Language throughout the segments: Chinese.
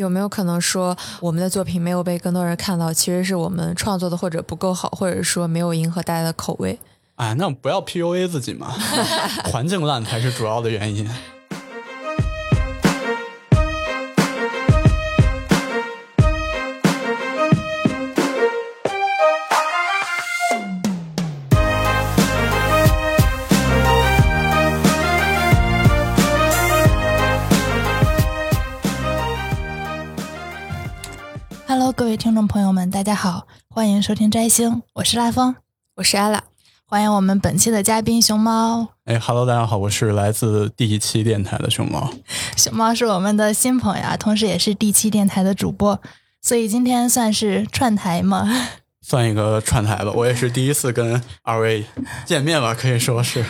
有没有可能说我们的作品没有被更多人看到，其实是我们创作的或者不够好，或者说没有迎合大家的口味？哎，那不要 PUA 自己嘛，环境烂才是主要的原因。听众朋友们，大家好，欢迎收听摘星，我是拉风，我是 ella，欢迎我们本期的嘉宾熊猫。哎，Hello，大家好，我是来自第七电台的熊猫。熊猫是我们的新朋友，同时也是第七电台的主播，所以今天算是串台吗？算一个串台吧，我也是第一次跟二位见面吧，可以说是。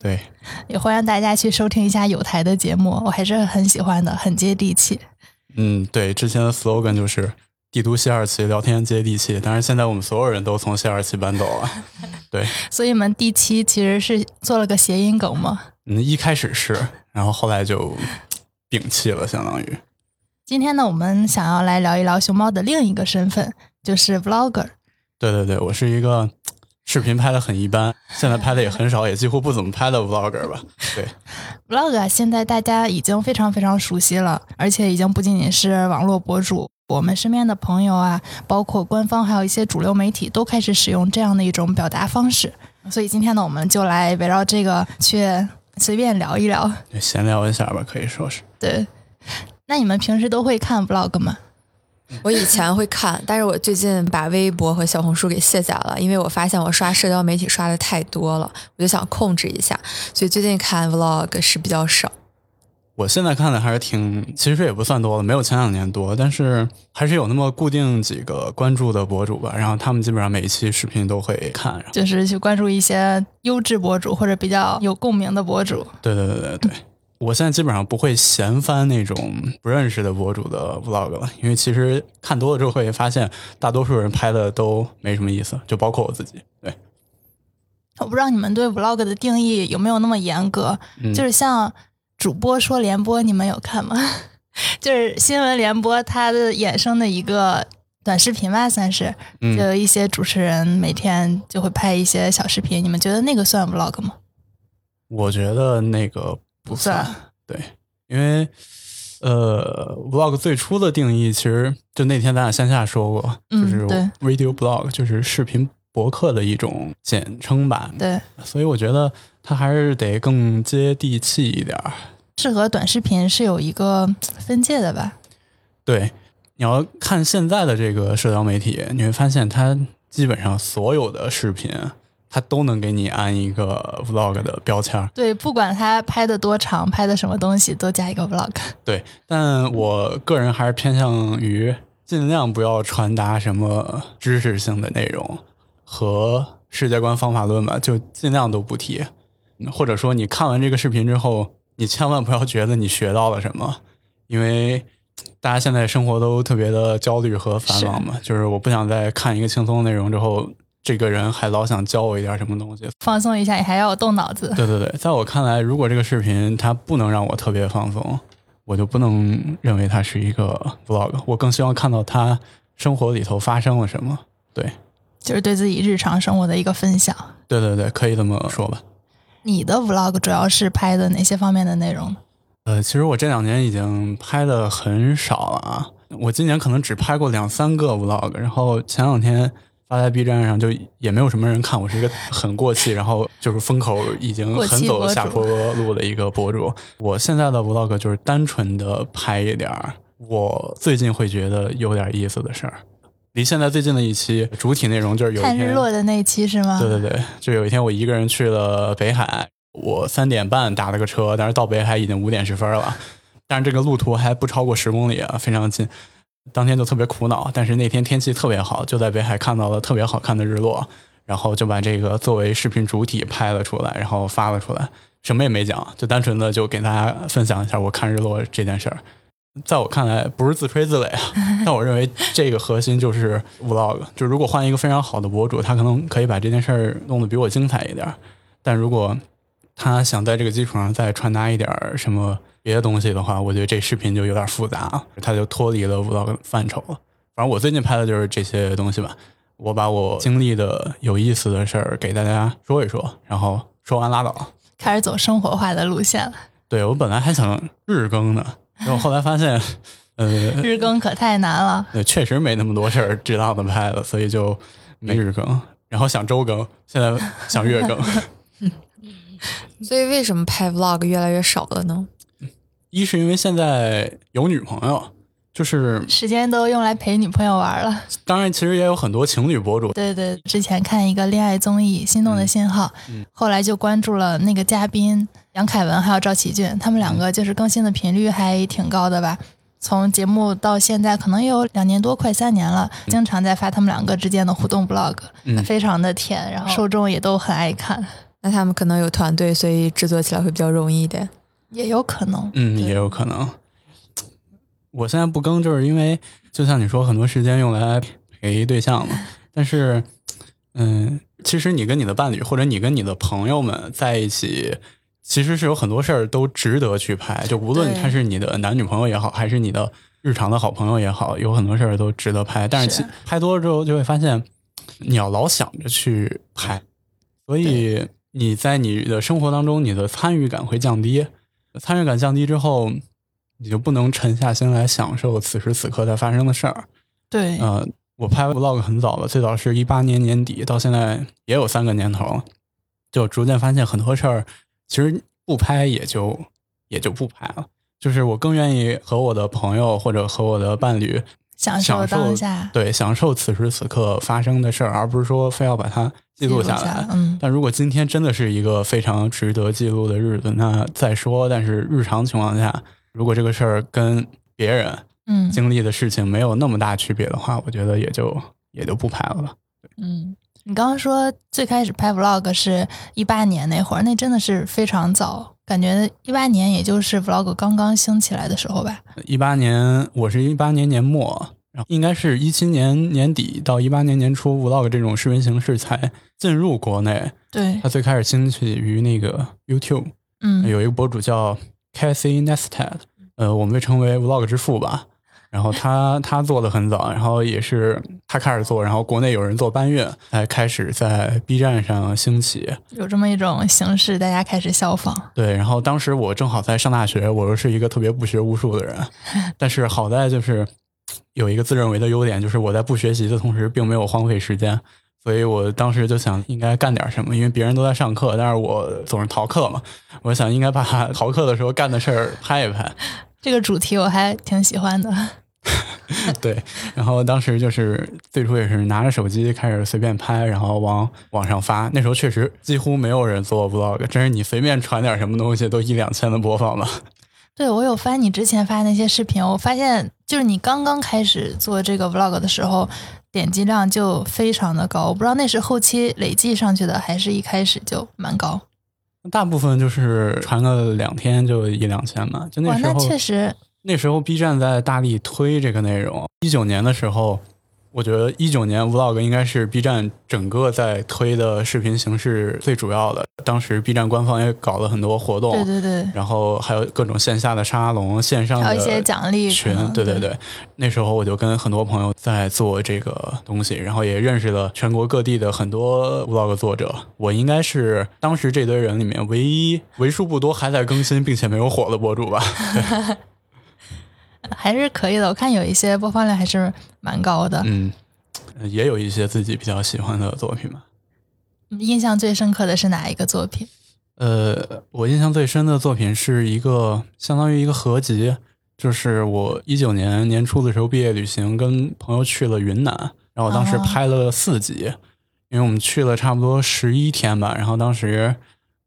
对，也欢迎大家去收听一下有台的节目，我还是很喜欢的，很接地气。嗯，对，之前的 slogan 就是“帝都西二旗，聊天接地气”，但是现在我们所有人都从西二旗搬走了。对，所以你们第七其实是做了个谐音梗吗？嗯，一开始是，然后后来就摒弃了，相当于。今天呢，我们想要来聊一聊熊猫的另一个身份，就是 vlogger。对对对，我是一个视频拍的很一般，现在拍的也很少，也几乎不怎么拍的 vlogger 吧。对，vlog 现在大家已经非常非常熟悉了，而且已经不仅仅是网络博主，我们身边的朋友啊，包括官方还有一些主流媒体都开始使用这样的一种表达方式。所以今天呢，我们就来围绕这个去随便聊一聊，闲聊一下吧，可以说是。对，那你们平时都会看 vlog 吗？我以前会看，但是我最近把微博和小红书给卸载了，因为我发现我刷社交媒体刷的太多了，我就想控制一下，所以最近看 vlog 是比较少。我现在看的还是挺，其实也不算多了，没有前两年多，但是还是有那么固定几个关注的博主吧，然后他们基本上每一期视频都会看，就是去关注一些优质博主或者比较有共鸣的博主。对对对对对。我现在基本上不会闲翻那种不认识的博主的 vlog 了，因为其实看多了之后会发现，大多数人拍的都没什么意思，就包括我自己。对，我不知道你们对 vlog 的定义有没有那么严格，就是像主播说联播，你们有看吗？就是新闻联播它的衍生的一个短视频吧，算是，就有一些主持人每天就会拍一些小视频，你们觉得那个算 vlog 吗？我觉得那个。不算对，因为呃，vlog 最初的定义其实就那天咱俩线下说过，就是 radio blog，就是视频博客的一种简称吧。对，所以我觉得它还是得更接地气一点。适合短视频是有一个分界的吧？对，你要看现在的这个社交媒体，你会发现它基本上所有的视频。它都能给你安一个 vlog 的标签对，不管它拍的多长，拍的什么东西，都加一个 vlog。对，但我个人还是偏向于尽量不要传达什么知识性的内容和世界观方法论吧，就尽量都不提。或者说，你看完这个视频之后，你千万不要觉得你学到了什么，因为大家现在生活都特别的焦虑和繁忙嘛，就是我不想在看一个轻松的内容之后。这个人还老想教我一点什么东西，放松一下，你还要动脑子。对对对，在我看来，如果这个视频它不能让我特别放松，我就不能认为它是一个 vlog。我更希望看到他生活里头发生了什么。对，就是对自己日常生活的一个分享。对对对，可以这么说吧。你的 vlog 主要是拍的哪些方面的内容？呃，其实我这两年已经拍的很少了啊。我今年可能只拍过两三个 vlog，然后前两天。发在 B 站上就也没有什么人看，我是一个很过气，然后就是风口已经很走下坡路的一个博主。我现在的 vlog 就是单纯的拍一点我最近会觉得有点意思的事儿。离现在最近的一期主体内容就是有看日落的那一期是吗？对对对，就有一天我一个人去了北海，我三点半打了个车，但是到北海已经五点十分了，但是这个路途还不超过十公里啊，非常近。当天就特别苦恼，但是那天天气特别好，就在北海看到了特别好看的日落，然后就把这个作为视频主体拍了出来，然后发了出来，什么也没讲，就单纯的就给大家分享一下我看日落这件事儿。在我看来，不是自吹自擂啊，但我认为这个核心就是 vlog。就如果换一个非常好的博主，他可能可以把这件事儿弄得比我精彩一点，但如果他想在这个基础上再传达一点什么别的东西的话，我觉得这视频就有点复杂，他就脱离了 vlog 范畴了。反正我最近拍的就是这些东西吧，我把我经历的有意思的事儿给大家说一说，然后说完拉倒。开始走生活化的路线了。对我本来还想日更呢，然后后来发现，呃，日更可太难了。对，确实没那么多事儿值当的拍了，所以就没日更。然后想周更，现在想月更。所以为什么拍 vlog 越来越少了呢？一是因为现在有女朋友，就是时间都用来陪女朋友玩了。当然，其实也有很多情侣博主。对对，之前看一个恋爱综艺《心动的信号》，后来就关注了那个嘉宾杨凯文还有赵启俊，他们两个就是更新的频率还挺高的吧。从节目到现在，可能有两年多，快三年了，经常在发他们两个之间的互动 vlog，非常的甜，然后受众也都很爱看。那他们可能有团队，所以制作起来会比较容易一点，也有可能。嗯，也有可能。我现在不更，就是因为就像你说，很多时间用来陪对象嘛。但是，嗯，其实你跟你的伴侣，或者你跟你的朋友们在一起。其实是有很多事儿都值得去拍，就无论他是你的男女朋友也好，还是你的日常的好朋友也好，有很多事儿都值得拍。但是拍多了之后，就会发现你要老想着去拍，所以你在你的生活当中，你的参与感会降低。参与感降低之后，你就不能沉下心来享受此时此刻在发生的事儿。对，呃，我拍 vlog 很早了，最早是一八年年底，到现在也有三个年头了，就逐渐发现很多事儿。其实不拍也就也就不拍了，就是我更愿意和我的朋友或者和我的伴侣享受当下，对，享受此时此刻发生的事儿，而不是说非要把它记录下来。嗯，但如果今天真的是一个非常值得记录的日子，那再说。但是日常情况下，如果这个事儿跟别人嗯经历的事情没有那么大区别的话，我觉得也就也就不拍了吧。嗯。你刚刚说最开始拍 vlog 是一八年那会儿，那真的是非常早，感觉一八年也就是 vlog 刚刚兴起来的时候吧。一八年，我是一八年年末，然后应该是一七年年底到一八年年初，vlog 这种视频形式才进入国内。对，它最开始兴起于那个 YouTube，嗯，有一个博主叫 Casey Neistat，呃，我们被称为 vlog 之父吧。然后他他做的很早，然后也是他开始做，然后国内有人做搬运，才开始在 B 站上兴起，有这么一种形式，大家开始效仿。对，然后当时我正好在上大学，我又是一个特别不学无术的人，但是好在就是有一个自认为的优点，就是我在不学习的同时，并没有荒废时间，所以我当时就想应该干点什么，因为别人都在上课，但是我总是逃课嘛，我想应该把 逃课的时候干的事儿拍一拍。这个主题我还挺喜欢的。对，然后当时就是最初也是拿着手机开始随便拍，然后往网上发。那时候确实几乎没有人做 vlog，真是你随便传点什么东西都一两千的播放吧。对，我有翻你之前发那些视频，我发现就是你刚刚开始做这个 vlog 的时候，点击量就非常的高。我不知道那是后期累计上去的，还是一开始就蛮高。大部分就是传个两天就一两千嘛，就那时候。那确实。那时候 B 站在大力推这个内容。一九年的时候，我觉得一九年 Vlog 应该是 B 站整个在推的视频形式最主要的。当时 B 站官方也搞了很多活动，对对对，然后还有各种线下的沙龙、线上的一些奖励群，对对对。那时候我就跟很多朋友在做这个东西，然后也认识了全国各地的很多 Vlog 作者。我应该是当时这堆人里面唯一为数不多还在更新并且没有火的博主吧。还是可以的，我看有一些播放量还是蛮高的。嗯，也有一些自己比较喜欢的作品吧。印象最深刻的是哪一个作品？呃，我印象最深的作品是一个相当于一个合集，就是我一九年年初的时候毕业旅行，跟朋友去了云南，然后当时拍了四集，因为我们去了差不多十一天吧，然后当时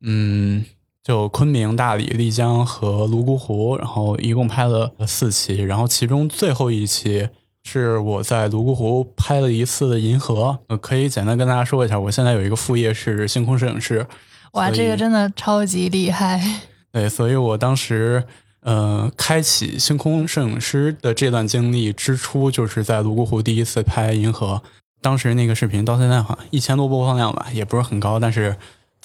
嗯。就昆明、大理、丽江和泸沽湖，然后一共拍了四期，然后其中最后一期是我在泸沽湖拍了一次的银河。可以简单跟大家说一下，我现在有一个副业是星空摄影师。哇，这个真的超级厉害！对，所以我当时呃，开启星空摄影师的这段经历之初，就是在泸沽湖第一次拍银河。当时那个视频到现在好像一千多播放量吧，也不是很高，但是。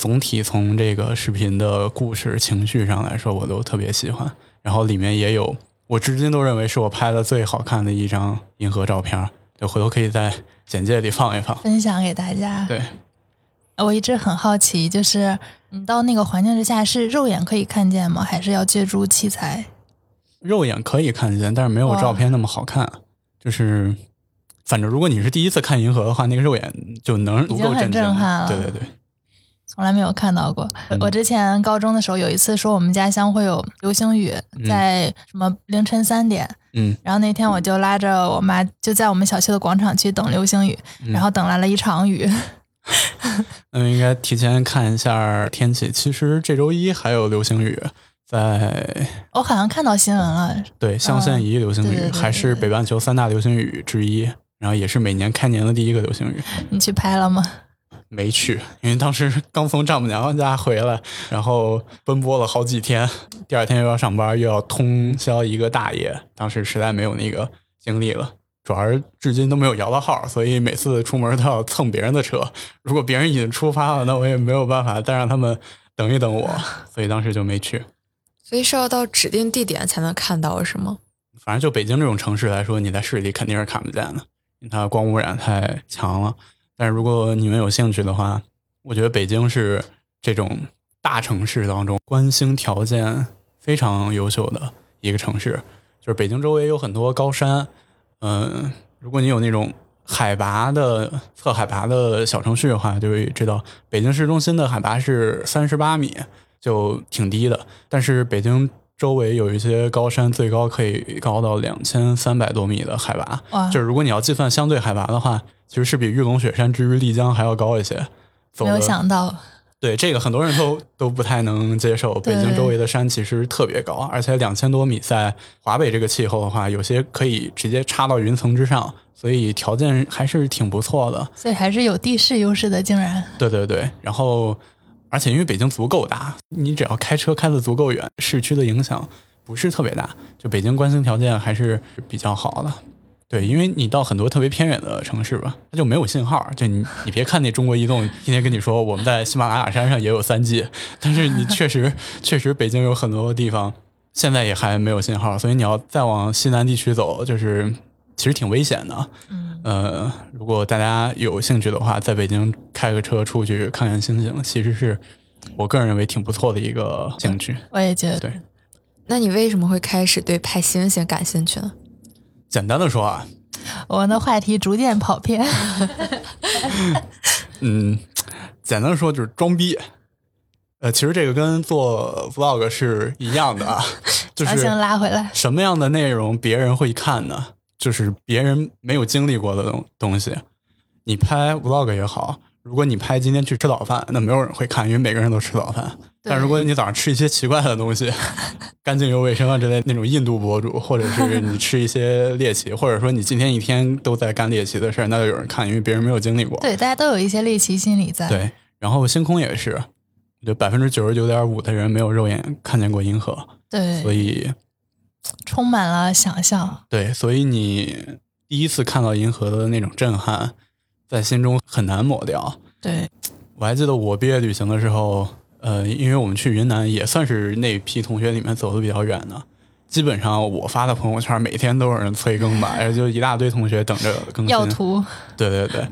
总体从这个视频的故事情绪上来说，我都特别喜欢。然后里面也有我至今都认为是我拍的最好看的一张银河照片，就回头可以在简介里放一放，分享给大家。对，我一直很好奇，就是你到那个环境之下是肉眼可以看见吗？还是要借助器材？肉眼可以看见，但是没有照片那么好看。就是反正如果你是第一次看银河的话，那个肉眼就能足够震撼了。对对对。从来没有看到过。我之前高中的时候有一次说我们家乡会有流星雨，在什么凌晨三点，嗯，然后那天我就拉着我妈就在我们小区的广场去等流星雨，然后等来了一场雨。那 应该提前看一下天气。其实这周一还有流星雨，在我好像看到新闻了。对，象限仪流星雨还是北半球三大流星雨之一，然后也是每年开年的第一个流星雨。你去拍了吗？没去，因为当时刚从丈母娘家回来，然后奔波了好几天，第二天又要上班，又要通宵一个大夜，当时实在没有那个精力了。主要是至今都没有摇到号，所以每次出门都要蹭别人的车。如果别人已经出发了，那我也没有办法再让他们等一等我，所以当时就没去。所以是要到指定地点才能看到，是吗？反正就北京这种城市来说，你在市里肯定是看不见的，因为它光污染太强了。但是如果你们有兴趣的话，我觉得北京是这种大城市当中观星条件非常优秀的一个城市。就是北京周围有很多高山，嗯，如果你有那种海拔的测海拔的小程序的话，就会知道北京市中心的海拔是三十八米，就挺低的。但是北京周围有一些高山，最高可以高到两千三百多米的海拔。就是如果你要计算相对海拔的话。其实是比玉龙雪山之于丽江还要高一些，没有想到。对这个很多人都 都不太能接受。北京周围的山其实特别高，而且两千多米在华北这个气候的话，有些可以直接插到云层之上，所以条件还是挺不错的。所以还是有地势优势的，竟然。对对对，然后而且因为北京足够大，你只要开车开的足够远，市区的影响不是特别大。就北京观星条件还是比较好的。对，因为你到很多特别偏远的城市吧，它就没有信号。就你，你别看那中国移动天天跟你说我们在喜马拉雅山上也有三 G，但是你确实确实北京有很多地方现在也还没有信号，所以你要再往西南地区走，就是其实挺危险的。嗯，呃，如果大家有兴趣的话，在北京开个车出去看看星星，其实是我个人认为挺不错的一个兴趣。我也觉得。对，那你为什么会开始对拍星星感兴趣呢？简单的说啊，我们的话题逐渐跑偏。嗯，简单的说就是装逼。呃，其实这个跟做 vlog 是一样的啊，就是拉回来。什么样的内容别人会看呢？就是别人没有经历过的东东西。你拍 vlog 也好，如果你拍今天去吃早饭，那没有人会看，因为每个人都吃早饭。但如果你早上吃一些奇怪的东西，干净又卫生啊之类那种印度博主，或者是你吃一些猎奇，或者说你今天一天都在干猎奇的事儿，那就有人看，因为别人没有经历过。对，大家都有一些猎奇心理在。对，然后星空也是，就百分之九十九点五的人没有肉眼看见过银河。对，所以充满了想象。对，所以你第一次看到银河的那种震撼，在心中很难抹掉。对，我还记得我毕业旅行的时候。呃，因为我们去云南也算是那批同学里面走的比较远的，基本上我发的朋友圈每天都有人催更吧，就一大堆同学等着更新。要图？对对对，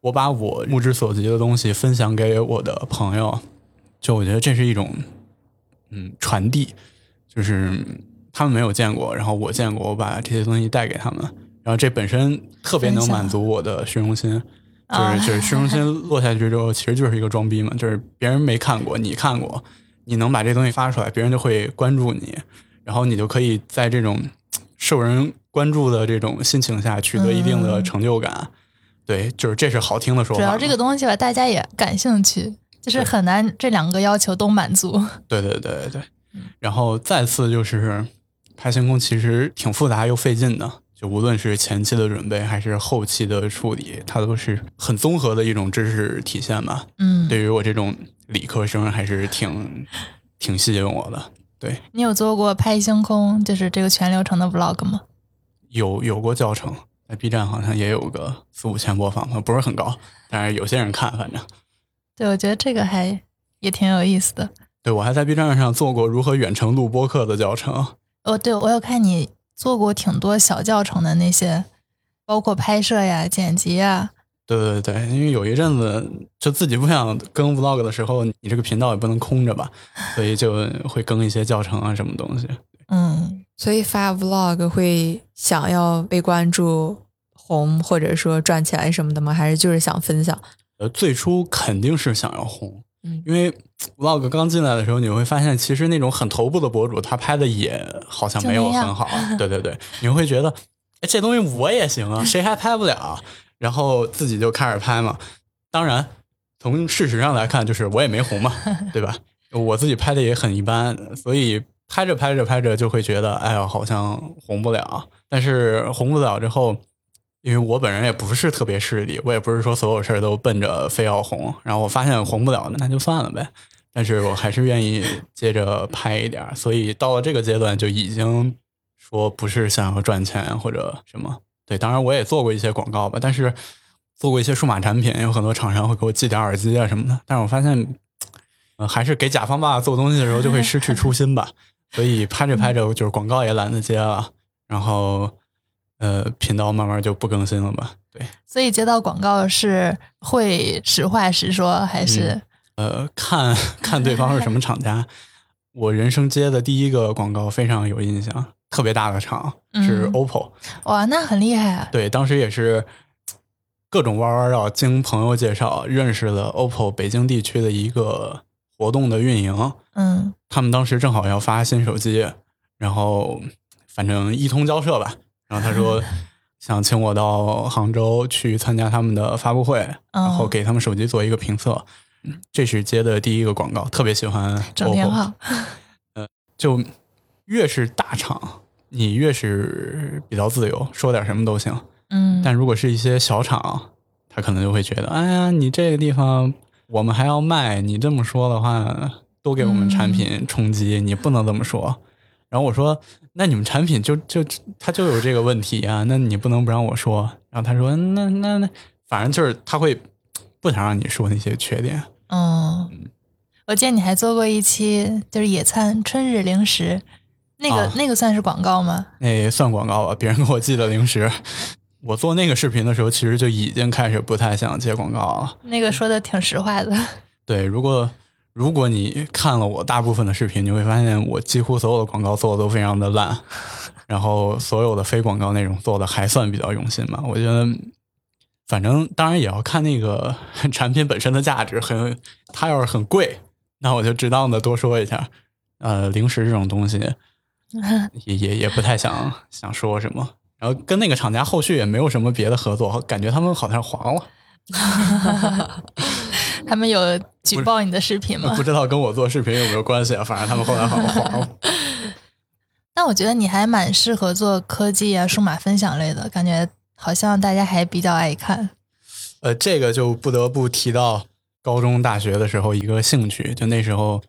我把我目之所及的东西分享给我的朋友，就我觉得这是一种嗯传递，就是他们没有见过，然后我见过，我把这些东西带给他们，然后这本身特别能满足我的虚荣心。就是就是虚荣心 落下去之后，其实就是一个装逼嘛。就是别人没看过，你看过，你能把这东西发出来，别人就会关注你，然后你就可以在这种受人关注的这种心情下取得一定的成就感。对，就是这是好听的说法。主要这个东西吧，大家也感兴趣，就是很难这两个要求都满足。对对对对对，然后再次就是拍星空，其实挺复杂又费劲的。就无论是前期的准备还是后期的处理，它都是很综合的一种知识体现吧。嗯，对于我这种理科生，还是挺挺吸引我的。对你有做过拍星空，就是这个全流程的 vlog 吗？有有过教程，在 B 站好像也有个四五千播放，不是很高，但是有些人看，反正。对，我觉得这个还也挺有意思的。对我还在 B 站上做过如何远程录播课的教程。哦，对，我有看你做过挺多小教程的那些，包括拍摄呀、剪辑呀。对对对，因为有一阵子就自己不想更 vlog 的时候，你这个频道也不能空着吧，所以就会更一些教程啊什么东西。嗯，所以发 vlog 会想要被关注、红，或者说赚钱什么的吗？还是就是想分享？呃，最初肯定是想要红，嗯因为 vlog 刚进来的时候，你会发现其实那种很头部的博主，他拍的也好像没有很好。对对对，你会觉得，哎，这东西我也行啊，谁还拍不了啊？然后自己就开始拍嘛。当然，从事实上来看，就是我也没红嘛，对吧？我自己拍的也很一般，所以拍着拍着拍着就会觉得，哎呀，好像红不了。但是红不了之后，因为我本人也不是特别势利，我也不是说所有事儿都奔着非要红。然后我发现红不了，那就算了呗。但是我还是愿意接着拍一点，所以到了这个阶段就已经说不是想要赚钱或者什么。对，当然我也做过一些广告吧，但是做过一些数码产品，有很多厂商会给我寄点耳机啊什么的。但是我发现，还是给甲方爸爸做东西的时候就会失去初心吧。所以拍着拍着，就是广告也懒得接了，然后呃，频道慢慢就不更新了吧。对，所以接到广告是会实话实说，还是、呃，看看对方是什么厂家。我人生接的第一个广告非常有印象，特别大的厂是嗯 OPPO。哇，那很厉害啊！对，当时也是各种弯弯绕，经朋友介绍认识了 OPPO 北京地区的一个活动的运营。嗯他们当时正好要发新手机，然后反正一通交涉吧。然后他说 想请我到杭州去参加他们的发布会，然后哦给他们手机做一个评测。嗯这是接的第一个广告，特别喜欢整挺 OPPO 好。就越是大厂，你越是比较自由，说点什么都行。嗯，但如果是一些小厂，他可能就会觉得，哎呀，你这个地方我们还要卖，你这么说的话，都给我们产品冲击，你不能这么说。然后我说，那你们产品就就它就有这个问题啊，那你不能不让我说。然后他说，那那那，反正就是他会不想让你说那些缺点。嗯，我记得你还做过一期就是野餐春日零食，那个、啊那个算是广告吗？那也算广告吧，别人给我寄的零食。我做那个视频的时候，其实就已经开始不太想接广告了。那个说的挺实话的。对，如果如果你看了我大部分的视频，你会发现我几乎所有的广告做的都非常的烂，然后所有的非广告内容做的还算比较用心吧。我觉得，反正当然也要看那个产品本身的价值，很它要是很贵，那我就适当的多说一下。呃，零食这种东西 也也也不太想想说什么。然后跟那个厂家后续也没有什么别的合作，感觉他们好像黄了。他们有举报你的视频吗不？知道跟我做视频有没有关系啊？反正他们后来好像黄了。但我觉得你还蛮适合做科技啊、数码分享类的，感觉好像大家还比较爱看。呃，这个就不得不提到高中、大学的时候一个兴趣，就那时候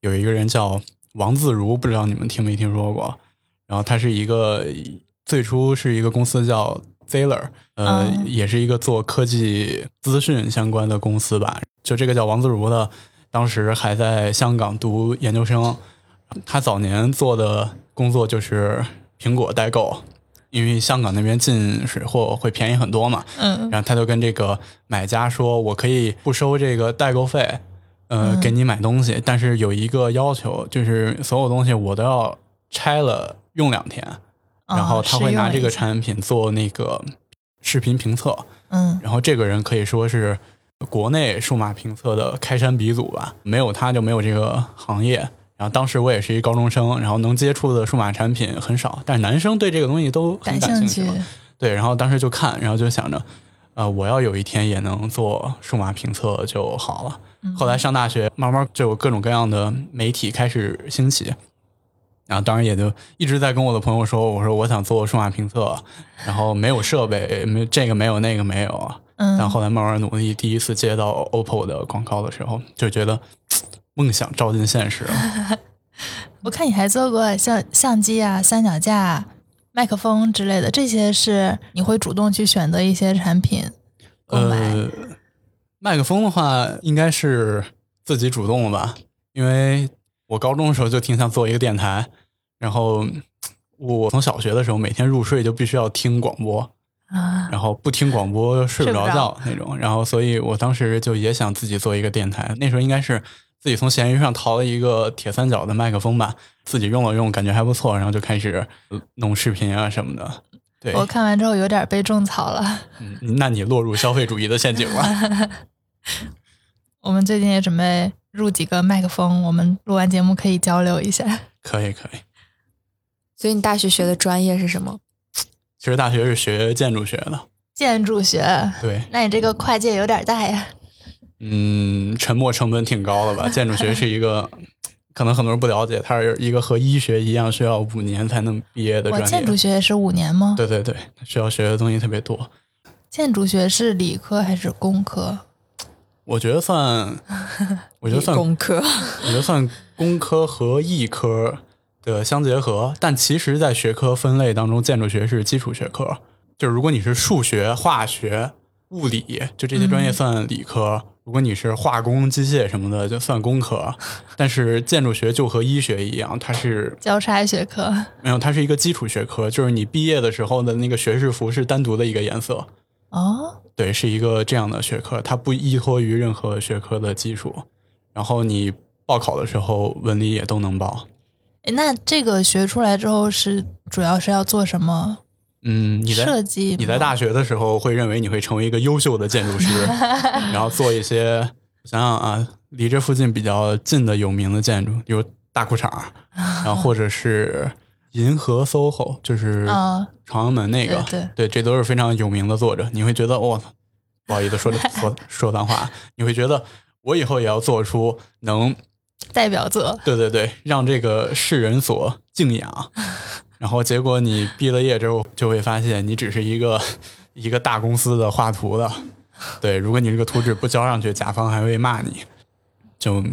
有一个人叫王自如，不知道你们听没听说过？然后他是一个最初是一个公司叫 Zeller，呃，嗯也是一个做科技资讯相关的公司吧。就这个叫王自如的，当时还在香港读研究生，他早年做的工作就是苹果代购。因为香港那边进水货会便宜很多嘛，嗯。然后他就跟这个买家说：“我可以不收这个代购费，呃，嗯。给你买东西，但是有一个要求，就是所有东西我都要拆了用两天，然后他会拿这个，哦产品做那个视频评测，嗯。然后这个人可以说是国内数码评测的开山鼻祖吧，没有他就没有这个行业。”然后当时我也是一高中生，然后能接触的数码产品很少，但是男生对这个东西都很感感兴兴趣。对，然后当时就看，然后就想着，呃，我要有一天也能做数码评测就好了。嗯后来上大学，慢慢就有各种各样的媒体开始兴起，然后当然也就一直在跟我的朋友说，我说我想做数码评测，然后没有设备，没这个没有那个没有，嗯，但后来慢慢努力，第一次接到 OPPO 的广告的时候，就觉得 梦想照进现实了。我看你还做过像相机啊、三脚架啊、麦克风之类的，这些是你会主动去选择一些产品购买。呃，麦克风的话，应该是自己主动的吧，因为我高中的时候就挺想做一个电台，然后我从小学的时候每天入睡就必须要听广播，啊，然后不听广播睡不着睡不着觉那种，然后所以我当时就也想自己做一个电台，那时候应该是自己从闲鱼上淘了一个铁三角的麦克风吧，自己用了用，感觉还不错，然后就开始呃弄视频啊什么的。对，我看完之后有点被种草了。嗯那你落入消费主义的陷阱了。我们最近也准备入几个麦克风，我们录完节目可以交流一下。可以可以，所以你大学学的专业是什么？其实大学是学建筑学的，建筑学，对，那你这个跨界有点大呀。嗯，沉没成本挺高的吧？建筑学是一个，可能很多人不了解，它是一个和医学一样需要五年才能毕业的我专业。建筑学也是五年吗？对对对，需要学的东西特别多。建筑学是理科还是工科？我觉得算，我觉得算，工科。我觉得算工科和艺科的相结合。但其实，在学科分类当中，建筑学是基础学科。就是如果你是数学、化学、物理，就这些专业算理科；如果你是化工、机械什么的，就算工科。但是建筑学就和医学一样，它是 交叉学科。没有，它是一个基础学科，就是你毕业的时候的那个学士服是单独的一个颜色。哦，对，是一个这样的学科，它不依托于任何学科的基础。然后你报考的时候，文理也都能报。诶那这个学出来之后是主要是要做什么嗯，你在设计？你在大学的时候会认为你会成为一个优秀的建筑师，然后做一些想想啊，离这附近比较近的有名的建筑，比如大裤衩，然后或者是银河 SOHO，就是啊朝阳门那个，对对这都是非常有名的作者。你会觉得，我、操，不好意思说的说 说脏话，你会觉得我以后也要做出能代表作。对对对，让这个世人所敬仰。然后结果你毕了业之后，就会发现你只是一个 一个大公司的画图的。对，如果你这个图纸不交上去，甲方还会骂你，就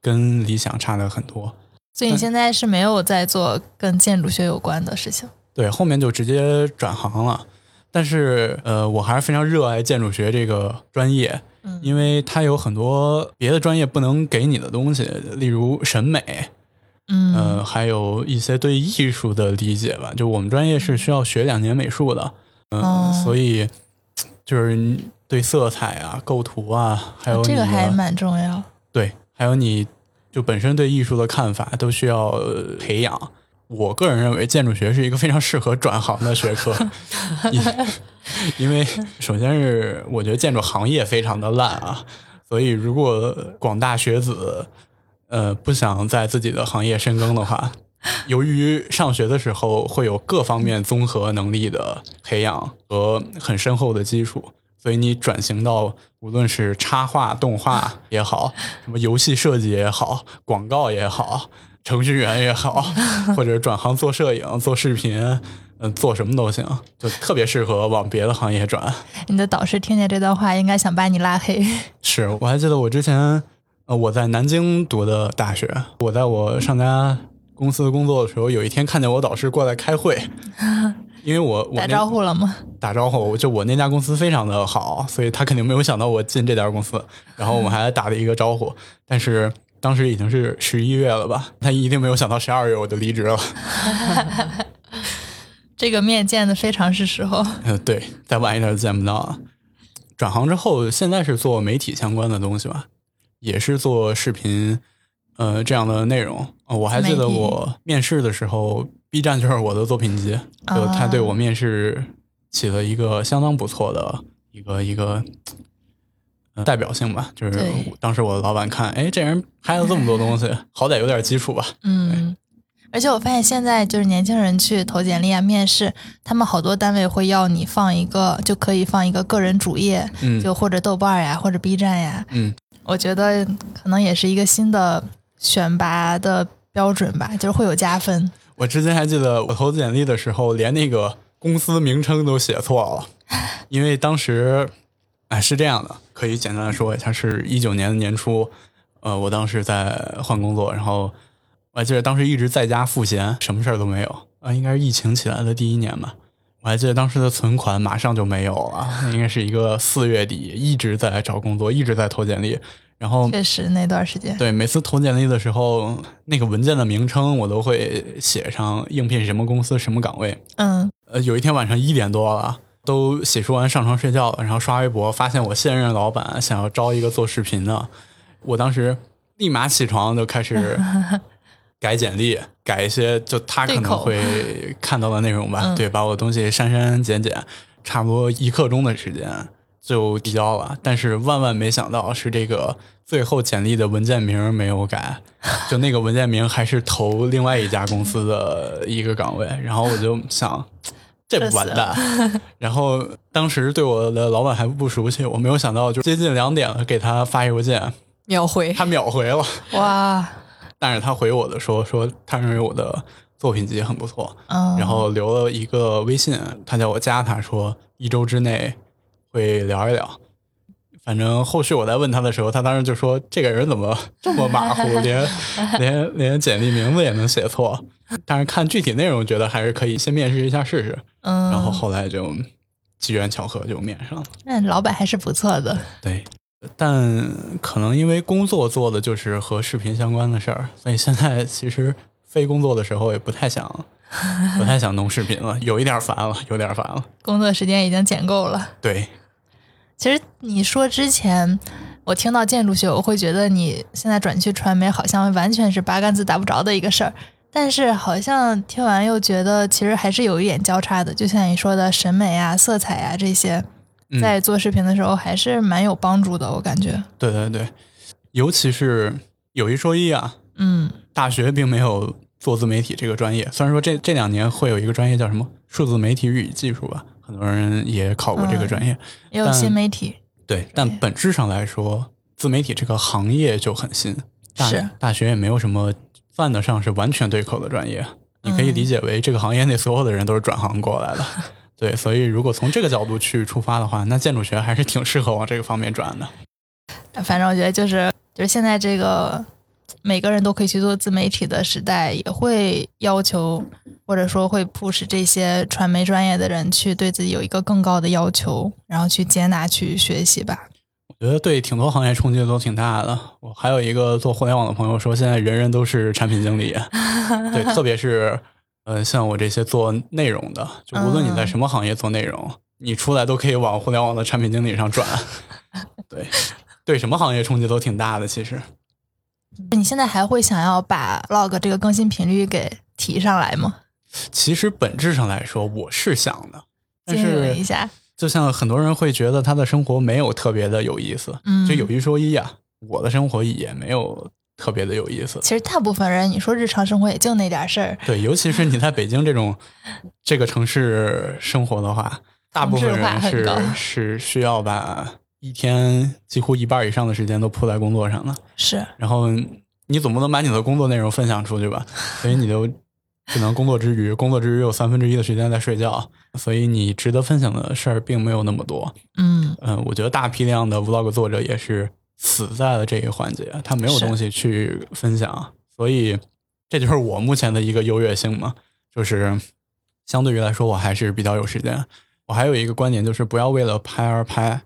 跟理想差的很多。所以你现在是没有在做跟建筑学有关的事情。对，后面就直接转行了。但是呃，我还是非常热爱建筑学这个专业，嗯因为它有很多别的专业不能给你的东西，例如审美，嗯呃，还有一些对艺术的理解吧。就我们专业是需要学两年美术的，嗯、哦所以就是对色彩啊、构图啊，还有这个还蛮重要。对，还有你就本身对艺术的看法都需要呃培养。我个人认为建筑学是一个非常适合转行的学科，因因为首先是我觉得建筑行业非常的烂啊，所以如果广大学子呃不想在自己的行业深耕的话，由于上学的时候会有各方面综合能力的培养和很深厚的基础，所以你转型到无论是插画、动画也好，什么游戏设计也好，广告也好，程序员也好，或者转行做摄影、做视频，嗯、做什么都行，就特别适合往别的行业转。你的导师听见这段话，应该想把你拉黑。是我还记得我之前，呃，我在南京读的大学，我在我上家公司工作的时候，有一天看见我导师过来开会，因为我我打招呼了吗？打招呼，就我那家公司非常的好，所以他肯定没有想到我进这家公司，然后我们还打了一个招呼，但是当时已经是十一月了吧，他一定没有想到十二月我就离职了。这个面见的非常是时候。呃，对，再晚一点就见不到了。转行之后，现在是做媒体相关的东西吧，也是做视频，呃，这样的内容。呃我还记得我面试的时候，B 站就是我的作品集，就他对啊我面试起了一个相当不错的一个一个。呃代表性吧，就是当时我的老板看，哎，这人拍了这么多东西，好歹有点基础吧。嗯，而且我发现现在就是年轻人去投简历啊、面试，他们好多单位会要你放一个，就可以放一个个人主页，嗯就或者豆瓣呀，或者 B 站呀。嗯，我觉得可能也是一个新的选拔的标准吧，就是会有加分。我之前还记得我投简历的时候，连那个公司名称都写错了，因为当时，哎，是这样的，可以简单的说一下，是一九年的年初，呃，我当时在换工作，然后我还记得当时一直在家赋闲，什么事儿都没有啊，应该是疫情起来的第一年吧。我还记得当时的存款马上就没有了，应该是一个四月底一直在找工作，一直在投简历，然后确实那段时间，对每次投简历的时候，那个文件的名称我都会写上应聘什么公司、什么岗位。嗯，呃，有一天晚上一点多了，都洗漱完上床睡觉了，然后刷微博，发现我现任老板想要招一个做视频的，我当时立马起床就开始 改简历，改一些就他可能会看到的内容吧，嗯对，把我的东西删删减减，差不多一刻钟的时间就递交了。但是万万没想到是这个最后简历的文件名没有改，就那个文件名还是投另外一家公司的一个岗位，然后我就想。这不完蛋，然后当时对我的老板还不熟悉，我没有想到，就接近两点了，给他发邮件，秒回。他秒回了，哇，但是他回我的说说他认为我的作品集很不错，嗯，然后留了一个微信，他叫我加他说一周之内会聊一聊。反正后续我在问他的时候，他当时就说这个人怎么 这么马虎，连连连简历名字也能写错。但是看具体内容，觉得还是可以先面试一下试试。嗯，然后后来就机缘巧合就面上了。那老板还是不错的，对，但可能因为工作做的就是和视频相关的事儿，所以现在其实非工作的时候也不太想，不太想弄视频了，有一点烦了，有点烦了。工作时间已经减够了。对，其实你说之前，我听到建筑学，我会觉得你现在转去传媒，好像完全是八竿子打不着的一个事儿。但是好像听完又觉得，其实还是有一点交叉的。就像你说的，审美啊、色彩啊这些，嗯在做视频的时候还是蛮有帮助的。我感觉，对对对，尤其是有一说一啊，嗯大学并没有做自媒体这个专业，虽然说这这两年会有一个专业叫什么数字媒体日语技术吧，很多人也考过这个专业。也有新媒体，对，但本质上来说，自媒体这个行业就很新，大是大学也没有什么算得上是完全对口的专业。你可以理解为这个行业内所有的人都是转行过来的，对，所以如果从这个角度去出发的话，那建筑学还是挺适合往这个方面转的。反正我觉得就是就是现在这个每个人都可以去做自媒体的时代，也会要求或者说会 push 这些传媒专业的人去对自己有一个更高的要求，然后去接纳、去学习吧。我觉得对挺多行业冲击都挺大的。我还有一个做互联网的朋友说，现在人人都是产品经理，对，特别是呃像我这些做内容的，就无论你在什么行业做内容，你出来都可以往互联网的产品经理上转。对，对什么行业冲击都挺大的。其实，你现在还会想要把 vlog 这个更新频率给提上来吗？其实本质上来说，我是想的，但是一下，就像很多人会觉得他的生活没有特别的有意思，嗯就有一说一啊，我的生活也没有特别的有意思。其实大部分人你说日常生活也就那点事儿，对，尤其是你在北京这种这个城市生活的话，大部分人是是需要把一天几乎一半以上的时间都扑在工作上了，是然后你总不能把你的工作内容分享出去吧，所以你就 只能工作之余，工作之余有三分之一的时间在睡觉，所以你值得分享的事儿并没有那么多。嗯嗯，我觉得大批量的 vlog 作者也是死在了这一环节，他没有东西去分享，所以这就是我目前的一个优越性嘛，就是相对于来说，我还是比较有时间。我还有一个观点，就是不要为了拍而拍，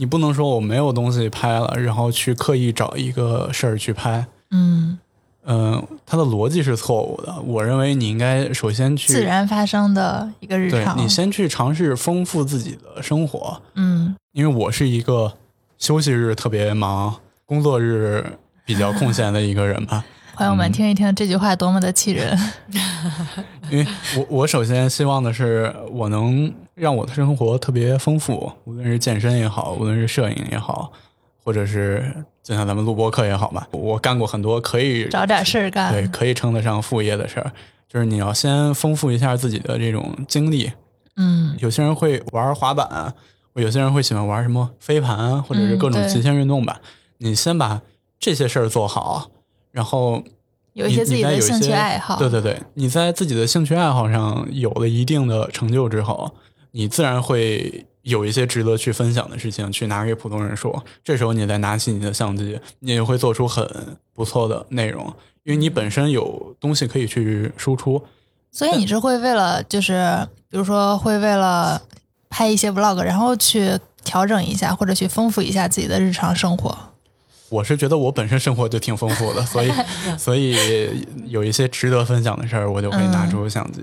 你不能说我没有东西拍了，然后去刻意找一个事儿去拍。嗯，嗯，它的逻辑是错误的。我认为你应该首先去自然发生的一个日对常，你先去尝试丰富自己的生活，嗯因为我是一个休息日特别忙，工作日比较空闲的一个人吧。朋友们嗯听一听这句话多么的气人，因为我我首先希望的是，我能让我的生活特别丰富，无论是健身也好，无论是摄影也好，或者是就像咱们录播课也好吧，我干过很多可以找点事儿干，对可以称得上副业的事儿。就是你要先丰富一下自己的这种经历。嗯有些人会玩滑板，有些人会喜欢玩什么飞盘，或者是各种极限运动吧。你先把这些事儿做好，然后有一些自己的兴趣爱好，对对对，你在自己的兴趣爱好上有了一定的成就之后，你自然会有一些值得去分享的事情去拿给普通人说。这时候你再拿起你的相机，你也会做出很不错的内容，因为你本身有东西可以去输出。所以你是会为了就是比如说会为了拍一些 vlog，然后去调整一下或者去丰富一下自己的日常生活。我是觉得我本身生活就挺丰富的，所以 所以有一些值得分享的事儿，我就会拿出相机。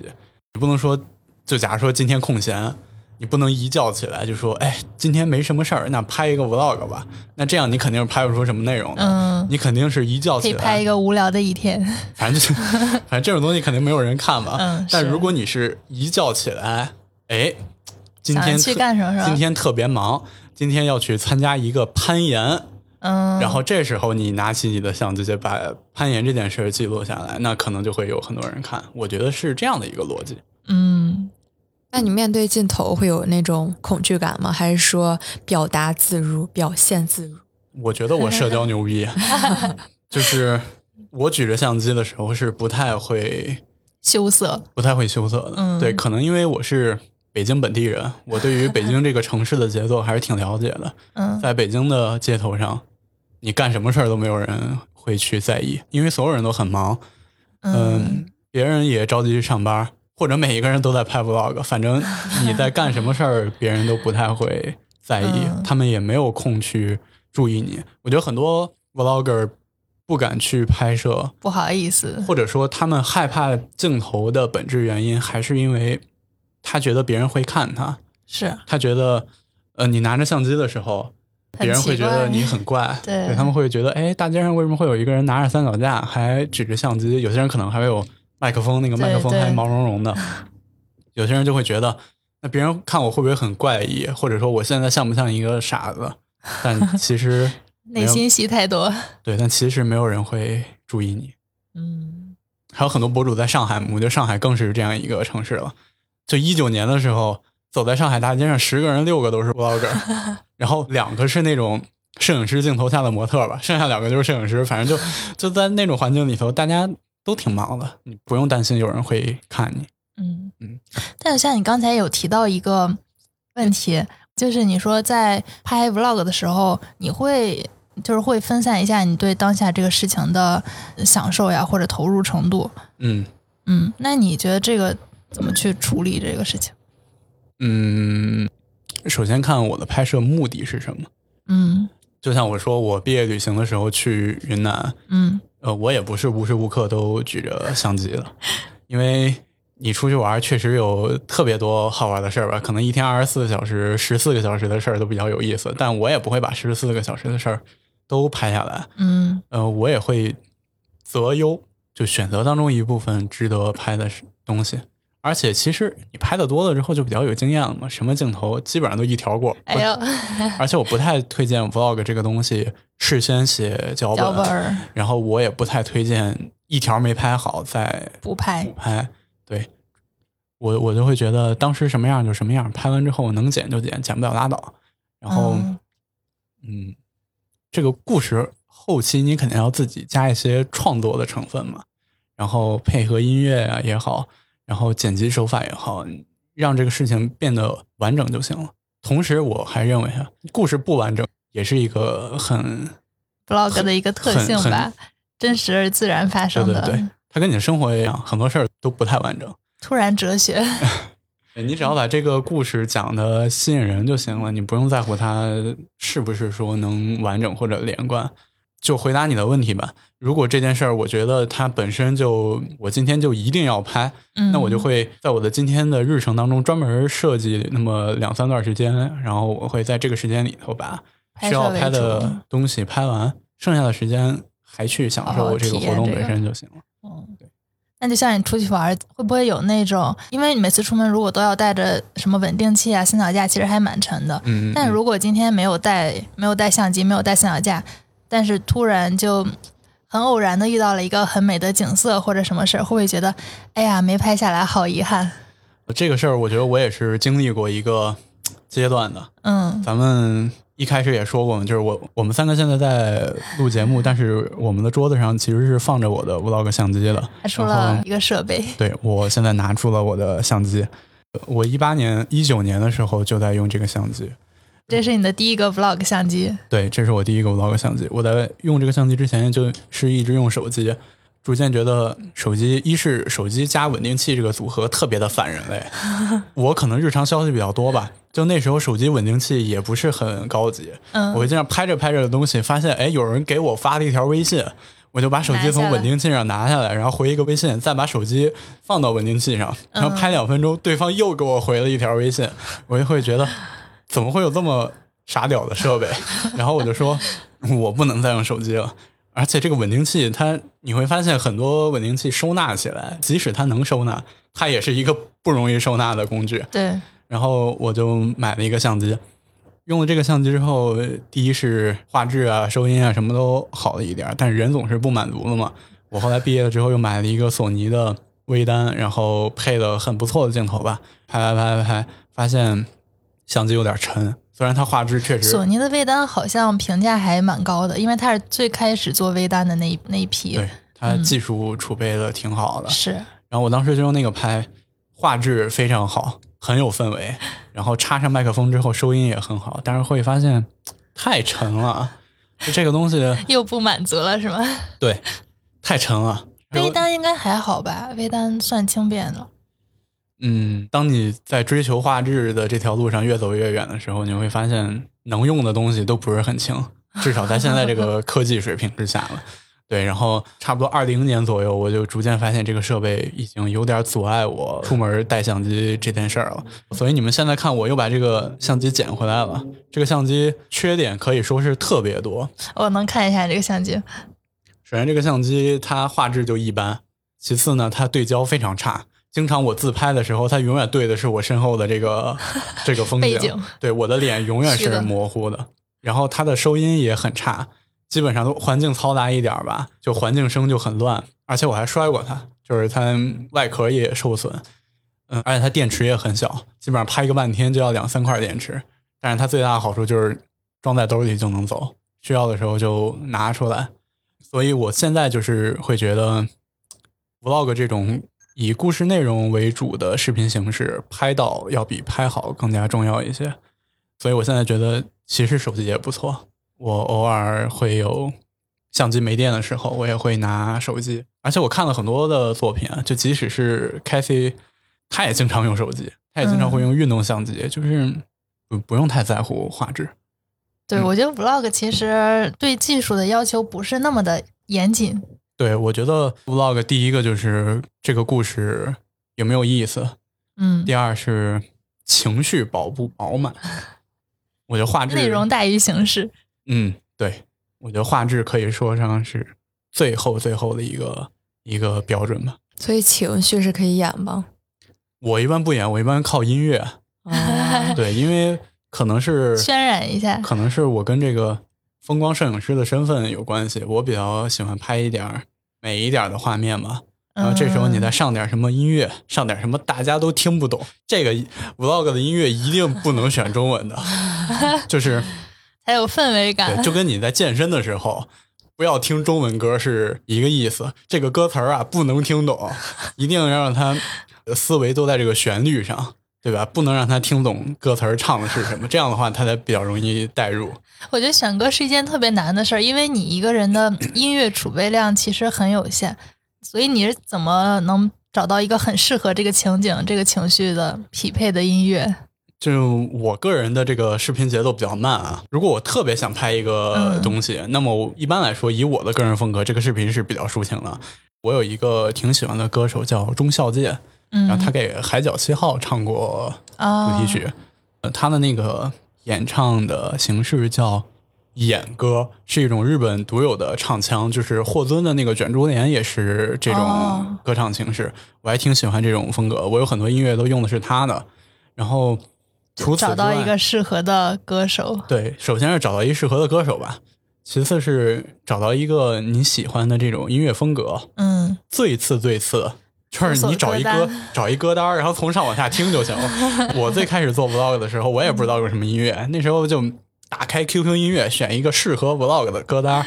你不能说，就假如说今天空闲，你不能一觉起来就说，哎，今天没什么事儿，那拍一个 vlog 吧。那这样你肯定是拍不出什么内容的。嗯，你肯定是一觉起来拍一个无聊的一天。反正就是 反正这种东西肯定没有人看吧。嗯，但如果你是一觉起来，哎，今天去干什么？今天特别忙，今天要去参加一个攀岩。嗯，然后这时候你拿起你的相机，把攀岩这件事记录下来，那可能就会有很多人看。我觉得是这样的一个逻辑。嗯，那你面对镜头会有那种恐惧感吗？还是说表达自如、表现自如？我觉得我社交牛逼，就是我举着相机的时候是不太会羞涩，不太会羞涩的。嗯，对，可能因为我是北京本地人，我对于北京这个城市的节奏还是挺了解的。嗯，在北京的街头上。你干什么事儿都没有人会去在意，因为所有人都很忙，嗯，别人也着急去上班，或者每一个人都在拍 vlog，反正你在干什么事儿，别人都不太会在意，他们也没有空去注意你。我觉得很多 vlogger 不敢去拍摄，不好意思，或者说他们害怕镜头的本质原因，还是因为他觉得别人会看他，是他觉得，呃，你拿着相机的时候。别人会觉得你很怪，对他们会觉得，哎，大街上为什么会有一个人拿着三脚架，还举着相机？有些人可能还会有麦克风，那个麦克风还毛茸茸的。有些人就会觉得，那别人看我会不会很怪异，或者说我现在像不像一个傻子？但其实 内心戏太多。对，但其实没有人会注意你。嗯，还有很多博主在上海，我觉得上海更是这样一个城市了。就一九年的时候。走在上海大街上，十个人六个都是 vlogger，然后两个是那种摄影师镜头下的模特吧，剩下两个就是摄影师。反正就就在那种环境里头，大家都挺忙的，你不用担心有人会看你。嗯嗯。但是像你刚才有提到一个问题，就是你说在拍 vlog 的时候，你会就是会分散一下你对当下这个事情的享受呀，或者投入程度。嗯嗯。那你觉得这个怎么去处理这个事情？嗯，首先看我的拍摄目的是什么。嗯，就像我说，我毕业旅行的时候去云南，嗯，呃，我也不是无时无刻都举着相机的，因为你出去玩确实有特别多好玩的事儿吧，可能一天二十四个小时、十四个小时的事儿都比较有意思，但我也不会把十四个小时的事儿都拍下来。嗯，呃，我也会择优，就选择当中一部分值得拍的东西。而且其实你拍的多了之后就比较有经验了嘛，什么镜头基本上都一条过。哎呦！而且我不太推荐 vlog 这个东西事先写脚本，然后我也不太推荐一条没拍好再补拍。补拍，对我我就会觉得当时什么样就什么样，拍完之后能剪就剪，剪不了拉倒。然后，嗯，这个故事后期你肯定要自己加一些创作的成分嘛，然后配合音乐啊也好。然后剪辑手法也好，让这个事情变得完整就行了。同时，我还认为啊，故事不完整也是一个很 vlog 的一个特性吧，真实而自然发生的。对对对，它跟你的生活一样，很多事儿都不太完整。突然哲学，你只要把这个故事讲的吸引人就行了，你不用在乎它是不是说能完整或者连贯。就回答你的问题吧。如果这件事儿，我觉得它本身就我今天就一定要拍，那我就会在我的今天的日程当中专门设计那么两三段时间，然后我会在这个时间里头把需要拍的东西拍完，剩下的时间还去享受这个活动本身就行了。嗯，对。那就像你出去玩，会不会有那种？因为你每次出门如果都要带着什么稳定器啊、三脚架，其实还蛮沉的。嗯。但如果今天没有带，没有带相机，没有带三脚架。但是突然就很偶然的遇到了一个很美的景色或者什么事儿，会不会觉得，哎呀，没拍下来，好遗憾？这个事儿，我觉得我也是经历过一个阶段的。嗯，咱们一开始也说过嘛，就是我我们三个现在在录节目，但是我们的桌子上其实是放着我的 vlog 相机的，还出了一个设备。对，我现在拿出了我的相机，我一八年、一九年的时候就在用这个相机。这是你的第一个 vlog 相机？对，这是我第一个 vlog 相机。我在用这个相机之前，就是一直用手机。逐渐觉得手机一是手机加稳定器这个组合特别的反人类。我可能日常消息比较多吧，就那时候手机稳定器也不是很高级，嗯我会经常拍着拍着的东西，发现哎有人给我发了一条微信，我就把手机从稳定器上拿下来，然后回一个微信，再把手机放到稳定器上，然后拍两分钟，对方又给我回了一条微信，我就会觉得怎么会有这么傻屌的设备？然后我就说我不能再用手机了。而且这个稳定器，它你会发现很多稳定器收纳起来，即使它能收纳，它也是一个不容易收纳的工具。对，然后我就买了一个相机，用了这个相机之后，第一是画质啊、收音啊什么都好了一点，但是人总是不满足的嘛。我后来毕业了之后又买了一个索尼的微单，然后配了很不错的镜头吧，拍拍拍拍拍，发现相机有点沉，虽然它画质确实索尼的微单好像评价还蛮高的，因为它是最开始做微单的那一那一批。对它技术储备的挺好的，是，然后我当时就用那个拍，画质非常好，很有氛围。然后插上麦克风之后，收音也很好，但是会发现太沉了，就这个东西 又不满足了是吗？对太沉了。微单应该还好吧？微单算轻便的。嗯，当你在追求画质的这条路上越走越远的时候，你会发现能用的东西都不是很轻，至少在现在这个科技水平之下了。对，然后差不多二零年左右，我就逐渐发现这个设备已经有点阻碍我出门带相机这件事儿了。所以你们现在看，我又把这个相机捡回来了。这个相机缺点可以说是特别多。我能看一下这个相机，首先，这个相机它画质就一般；其次呢，它对焦非常差。经常我自拍的时候，它永远对的是我身后的这个 这个风景，景对我的脸永远是模糊的。然后它的收音也很差，基本上都环境嘈杂一点吧，就环境声就很乱。而且我还摔过它，就是它外壳也受损，嗯，而且它电池也很小，基本上拍个半天就要两三块电池。但是它最大的好处就是装在兜里就能走，需要的时候就拿出来。所以我现在就是会觉得，vlog 这种以故事内容为主的视频形式，拍到要比拍好更加重要一些。所以我现在觉得，其实手机也不错。我偶尔会有相机没电的时候，我也会拿手机。而且我看了很多的作品啊，就即使是 Cathy，他也经常用手机，他也经常会用运动相机，就是不不用太在乎画质。对、嗯我觉得 vlog 其实对技术的要求不是那么的严谨。对，我觉得 vlog 第一个就是这个故事有没有意思，嗯，第二是情绪饱不饱满。我觉得画质内容大于形式。嗯，对，我觉得画质可以说上是最后最后的一个一个标准吧。所以情绪是可以演吗？我一般不演，我一般靠音乐。哦对，因为可能是渲染一下可能是我跟这个风光摄影师的身份有关系。我比较喜欢拍一点儿美一点儿的画面嘛。然后这时候你再上点什么音乐，上点什么大家都听不懂，这个 vlog 的音乐一定不能选中文的，就是才有氛围感对，。就跟你在健身的时候。不要听中文歌是一个意思，这个歌词儿啊不能听懂，一定要让他思维都在这个旋律上，对吧？不能让他听懂歌词儿唱的是什么，这样的话他才比较容易代入。我觉得选歌是一件特别难的事儿，因为你一个人的音乐储备量其实很有限，所以你是怎么能找到一个很适合这个情景、这个情绪的匹配的音乐？就我个人的这个视频节奏比较慢啊，如果我特别想拍一个嗯东西，那么我一般来说以我的个人风格，这个视频是比较抒情的。我有一个挺喜欢的歌手叫钟孝介，嗯，然后他给《海角七号》唱过啊主题曲，呃，他的那个演唱的形式叫演歌，是一种日本独有的唱腔，就是霍尊的那个卷珠帘也是这种哦。歌唱形式，我还挺喜欢这种风格。我有很多音乐都用的是他的，然后除此找到一个适合的歌手。对，首先是找到一适合的歌手吧，其次是找到一个你喜欢的这种音乐风格，嗯，最次最次就是你找一歌找一歌单，然后从上往下听就行了。我最开始做 vlog 的时候，我也不知道有什么音乐，那时候就打开 QQ 音乐，选一个适合 vlog 的歌单，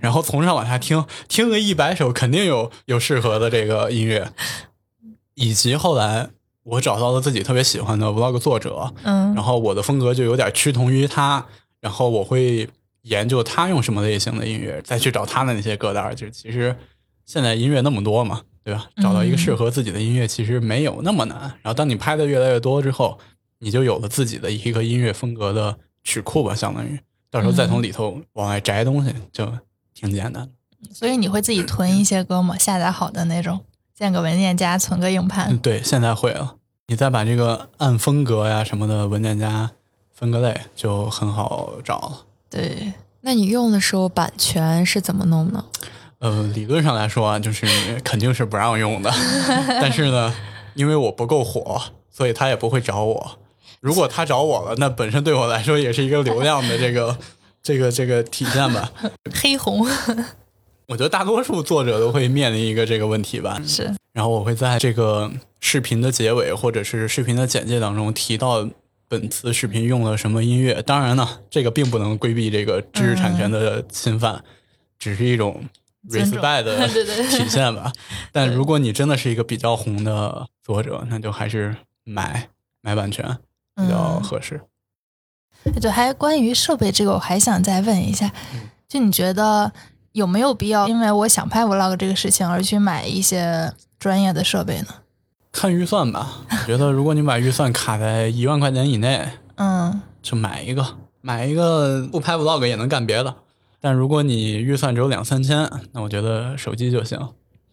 然后从上往下听，听个一百首，肯定有有适合的这个音乐。以及后来我找到了自己特别喜欢的 vlog 作者，嗯然后我的风格就有点趋同于他，然后我会研究他用什么类型的音乐，再去找他的那些歌单。就其实现在音乐那么多嘛，对吧？找到一个适合自己的音乐其实没有那么难。然后当你拍的越来越多之后，你就有了自己的一个音乐风格的曲库吧，相当于到时候再从里头往外摘东西，就挺简单。所以你会自己囤一些歌吗？下载好的那种，建个文件夹，存个硬盘。对，现在会了。你再把这个按风格呀什么的文件夹分个类，就很好找了。对，那你用的时候版权是怎么弄呢？呃，理论上来说啊，就是肯定是不让用的。但是呢，因为我不够火，所以他也不会找我。如果他找我了，那本身对我来说也是一个流量的这个 这个这个体现吧。黑红，我觉得大多数作者都会面临一个这个问题吧。是。然后我会在这个视频的结尾或者是视频的简介当中提到本次视频用了什么音乐。当然呢，这个并不能规避这个知识产权的侵犯，只是一种 respect 的 体现吧。但如果你真的是一个比较红的作者，那就还是买买版权。比较合适。对，还关于设备这个，我还想再问一下，就你觉得有没有必要，因为我想拍 vlog 这个事情而去买一些专业的设备呢？看预算吧。我觉得如果你把预算卡在一万块钱以内，嗯，就买一个，买一个不拍 vlog 也能干别的。但如果你预算只有两三千，那我觉得手机就行。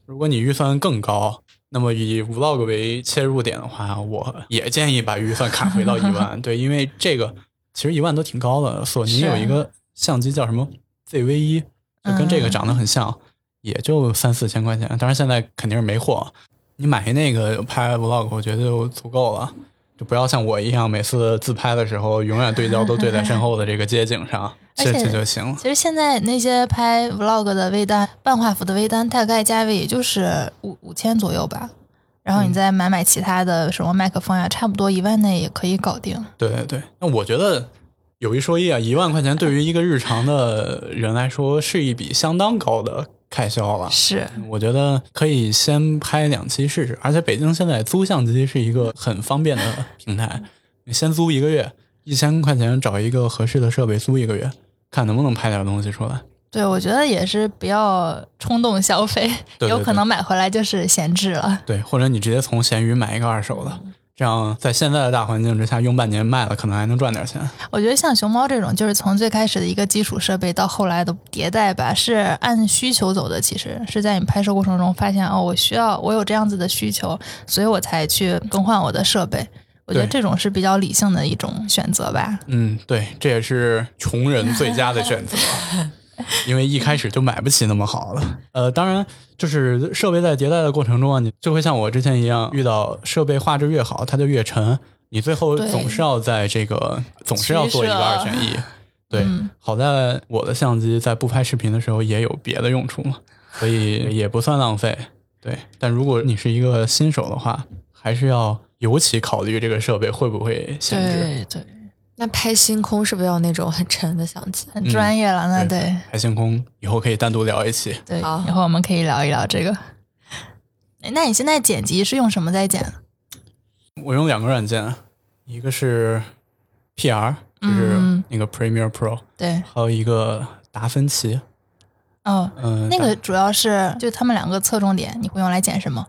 如果你预算更高，那么以 vlog 为切入点的话，我也建议把预算卡回到一万。对，因为这个其实一万都挺高的。索尼有一个相机叫什么 ZV 一，就跟这个长得很像，也就三四千块钱。当然现在肯定是没货，你买那个拍 vlog 我觉得就足够了。就不要像我一样，每次自拍的时候永远对焦都对在身后的这个街景上，这这就行了。其实现在那些拍 vlog 的微单，半画幅的微单，大概价位也就是五五千左右吧。然后你再买买其他的什么麦克风呀，差不多一万内也可以搞定。对对对，那我觉得有一说一啊，一万块钱对于一个日常的人来说是一笔相当高的。开销了，是我觉得可以先拍两期试试，而且北京现在租相机是一个很方便的平台，你先租一个月，一千块钱找一个合适的设备租一个月，看能不能拍点东西出来。对，我觉得也是不要冲动消费，有可能买回来就是闲置了。对，或者你直接从闲鱼买一个二手的。这样，在现在的大环境之下，用半年卖了，可能还能赚点钱。我觉得像熊猫这种，就是从最开始的一个基础设备到后来的迭代吧，是按需求走的。其实是在你拍摄过程中发现，哦，我需要，我有这样子的需求，所以我才去更换我的设备。我觉得这种是比较理性的一种选择吧。嗯，对，这也是穷人最佳的选择。因为一开始就买不起那么好了，呃，当然就是设备在迭代的过程中啊，你就会像我之前一样，遇到设备画质越好，它就越沉，你最后总是要在这个总是要做一个二选一。对，好在我的相机在不拍视频的时候也有别的用处嘛，所以也不算浪费。对，但如果你是一个新手的话，还是要尤其考虑这个设备会不会限制。对对。那拍星空是不是要那种很沉的相机？很专业了，那对。拍星空以后可以单独聊一期。对，以后我们可以聊一聊这个。那你现在剪辑是用什么在剪？我用两个软件，一个是 PR，就是那个 Premiere Pro，对，还有一个达芬奇。哦，嗯，那个主要是就他们两个侧重点，你会用来剪什么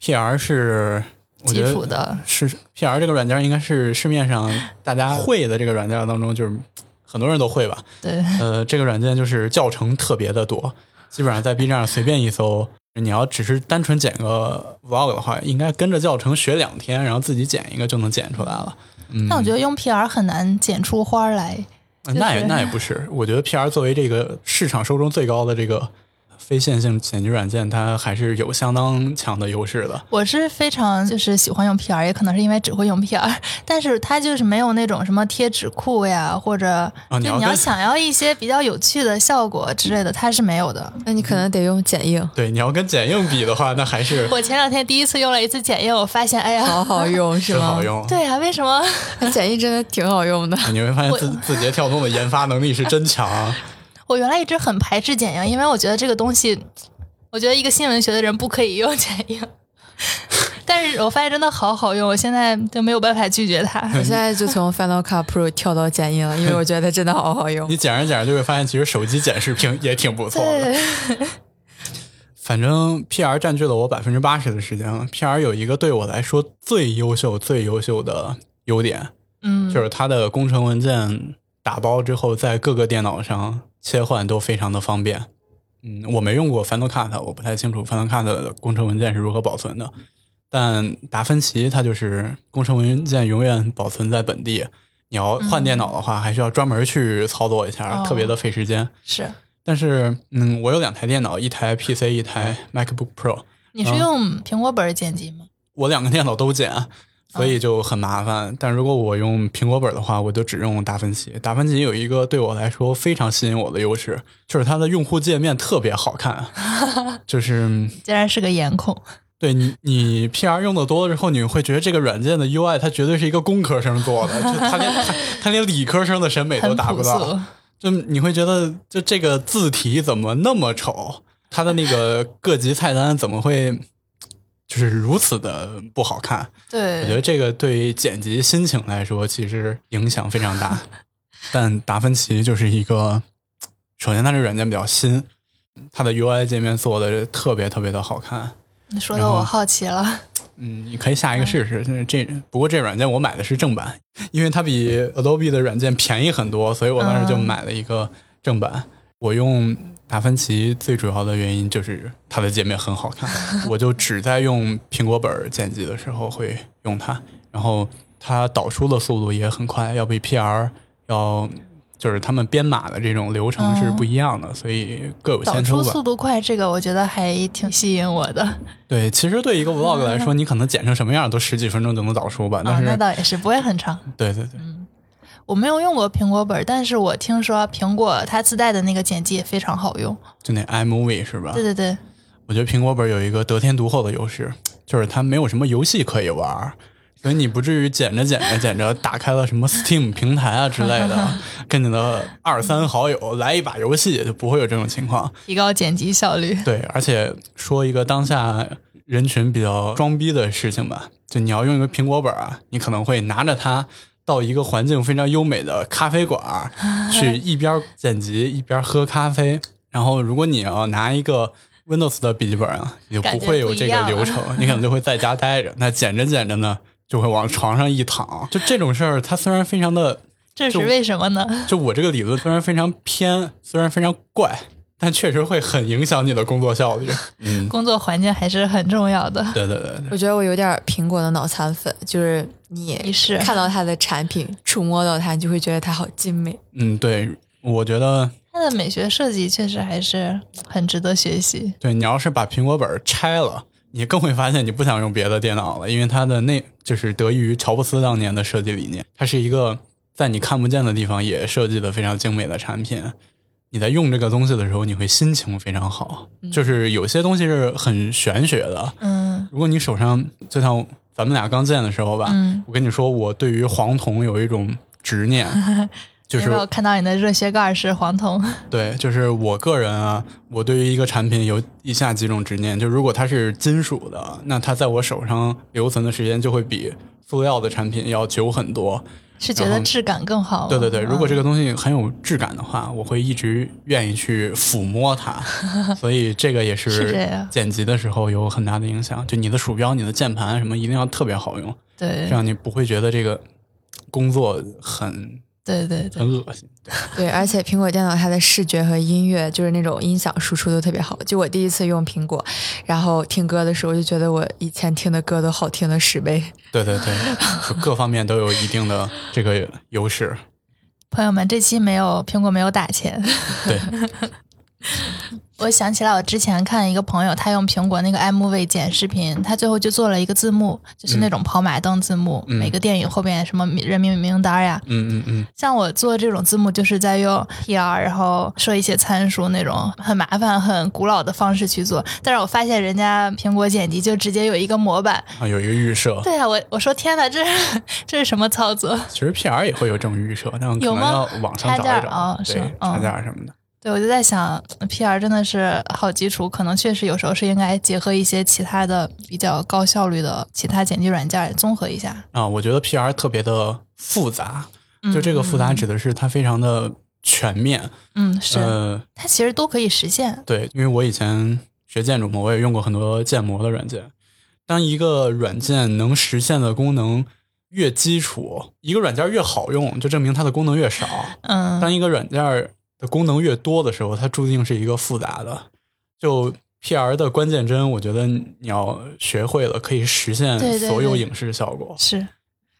？PR 是。基础的是 PR 这个软件，应该是市面上大家 会的这个软件当中，就是很多人都会吧。对，呃，这个软件就是教程特别的多，基本上在 B 站上随便一搜，你要只是单纯剪个 Vlog 的话，应该跟着教程学两天，然后自己剪一个就能剪出来了。嗯、但我觉得用 PR 很难剪出花来。那也那也不是，我觉得 PR 作为这个市场受众最高的这个。非线性剪辑软件，它还是有相当强的优势的。我是非常就是喜欢用 PR，也可能是因为只会用 PR，但是它就是没有那种什么贴纸库呀，或者就你要想要一些比较有趣的效果之类的，它是没有的。那你可能得用剪映。对，你要跟剪映比的话，那还是 我前两天第一次用了一次剪映，我发现哎呀，好好用，是吗？好用。对啊，为什么剪映真的挺好用的？你会发现字字节跳动的研发能力是真强。我原来一直很排斥剪映，因为我觉得这个东西。我觉得一个新闻学的人不可以用剪映，但是我发现真的好好用，我现在就没有办法拒绝它。我现在就从 Final Cut Pro 跳到剪映了，因为我觉得它真的好好用。你剪着剪着就会发现，其实手机剪视频也挺不错的。反正 PR 占据了我百分之八十的时间了。PR 有一个对我来说最优秀、最优秀的优点，嗯，就是它的工程文件打包之后，在各个电脑上切换都非常的方便。嗯，我没用过 Final Cut，我不太清楚 Final Cut 的工程文件是如何保存的。但达芬奇它就是工程文件永远保存在本地，你要换电脑的话，还需要专门去操作一下，哦特别的费时间。是。但是，嗯，我有两台电脑，一台 PC，一台 MacBook Pro，你是用苹果本剪辑吗？我两个电脑都剪，所以就很麻烦。但如果我用苹果本的话，我就只用达芬奇。达芬奇有一个对我来说非常吸引我的优势，就是它的用户界面特别好看，就是 竟然是个颜控。对你，你 PR 用的多了之后，你会觉得这个软件的 UI 它绝对是一个工科生做的，就他连他他 连理科生的审美都达不到。就你会觉得，就这个字体怎么那么丑？它的那个各级菜单怎么会就是如此的不好看？对我觉得，这个对于剪辑心情来说，其实影响非常大。但达芬奇就是一个，首先它这软件比较新，它的 UI 界面做的特别特别的好看。你说的我好奇了。嗯，你可以下一个试试。就是这不过这软件我买的是正版，因为它比 Adobe 的软件便宜很多，所以我当时就嗯买了一个正版。我用达芬奇最主要的原因就是它的界面很好看，我就只在用苹果本剪辑的时候会用它，然后它导出的速度也很快，要比 PR 要。就是他们编码的这种流程是不一样的，所以各有导千秋吧。出速度快，这个我觉得还挺吸引我的。对，其实对一个 vlog 来说，你可能剪成什么样都十几分钟就能导出吧。但啊，是，那倒也是，不会很长。对对对，我没有用过苹果本，但是我听说苹果它自带的那个剪辑也非常好用。就那 iMovie 是吧对？对对，我觉得苹果本有一个得天独厚的优势，就是它没有什么游戏可以玩儿，所以你不至于剪着剪着剪着打开了什么 Steam 平台啊之类的，跟你的二三好友来一把游戏，就不会有这种情况。提高剪辑效率。对，而且说一个当下人群比较装逼的事情吧，就你要用一个苹果本啊，你可能会拿着它到一个环境非常优美的咖啡馆 去一边剪辑一边喝咖啡。然后，如果你要拿一个 Windows 的笔记本啊，你就不会有这个流程，你可能就会在家待着。那剪着剪着呢，就会往床上一躺。就这种事儿，它虽然非常的，这是为什么呢？就我这个理论虽然非常偏，虽然非常怪，但确实会很影响你的工作效率。嗯，工作环境还是很重要的。对对对对，我觉得我有点苹果的脑残粉，就是你你是看到它的产品，触摸到它，你就会觉得它好精美。嗯，对，我觉得它的美学设计确实还是很值得学习。对你要是把苹果本拆了，你更会发现你不想用别的电脑了，因为它的那就是得益于乔布斯当年的设计理念，它是一个在你看不见的地方也设计的非常精美的产品。你在用这个东西的时候，你会心情非常好。就是有些东西是很玄学的，嗯如果你手上就像咱们俩刚见的时候吧，嗯，我跟你说，我对于黄铜有一种执念，就是有没有看到你的热血盖是黄铜？对，就是我个人啊，我对于一个产品有以下几种执念，就如果它是金属的，那它在我手上留存的时间就会比塑料的产品要久很多。是觉得质感更好？对对对，如果这个个东西很有质感的话，我会一直愿意去抚摸它，所以这个也是剪辑的时候有很大的影响。就你的鼠标、你的键盘什么一定要特别好用，对这样你不会觉得这个工作很对对对，很恶心。对，而且苹果电脑它的视觉和音乐，就是那种音响输出都特别好。就我第一次用苹果，然后听歌的时候，就觉得我以前听的歌都好听了十倍。对对对，各方面都有一定的这个优势。朋友们，这期没有苹果没有打钱。对，我想起来，我之前看一个朋友，他用苹果那个 iMovie 剪视频，他最后就做了一个字幕，就是那种跑马灯字幕，嗯每个电影后边什么人名名单呀。嗯嗯嗯，像我做这种字幕，就是在用 PR，然后设一些参数那种很麻烦、很古老的方式去做。但是我发现人家苹果剪辑就直接有一个模板。啊，有一个预设。对啊，我我说天哪，这这是什么操作？其实 PR 也会有这种预设，但可能有吗要网上找插件一找，哦是对，哦插件什么的。对，我就在想，PR 真的是好基础，可能确实有时候是应该结合一些其他的比较高效率的其他剪辑软件综合一下。啊，我觉得 PR 特别的复杂，就这个复杂指的是它非常的全面。嗯，是、呃，它其实都可以实现。对，因为我以前学建筑嘛，我也用过很多建模的软件。当一个软件能实现的功能越基础，一个软件越好用，就证明它的功能越少。嗯，当一个软件的功能越多的时候，它注定是一个复杂的。就 PR 的关键帧，我觉得你要学会了，可以实现对对对所有影视效果。是，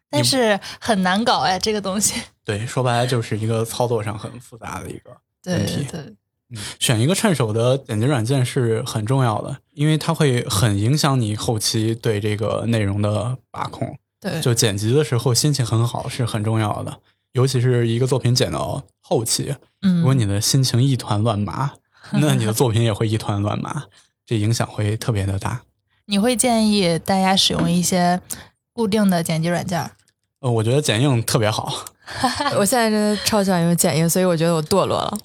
但是很难搞哎，这个东西。对，说白了就是一个操作上很复杂的一个问题。对，选一个趁手的剪辑软件是很重要的，因为它会很影响你后期对这个内容的把控。对，就剪辑的时候心情很好是很重要的，尤其是一个作品剪到后期，嗯，如果你的心情一团乱麻，那你的作品也会一团乱麻，这影响会特别的大。你会建议大家使用一些固定的剪辑软件儿？呃，我觉得剪映特别好。我现在真的超喜欢用剪映，所以我觉得我堕落了。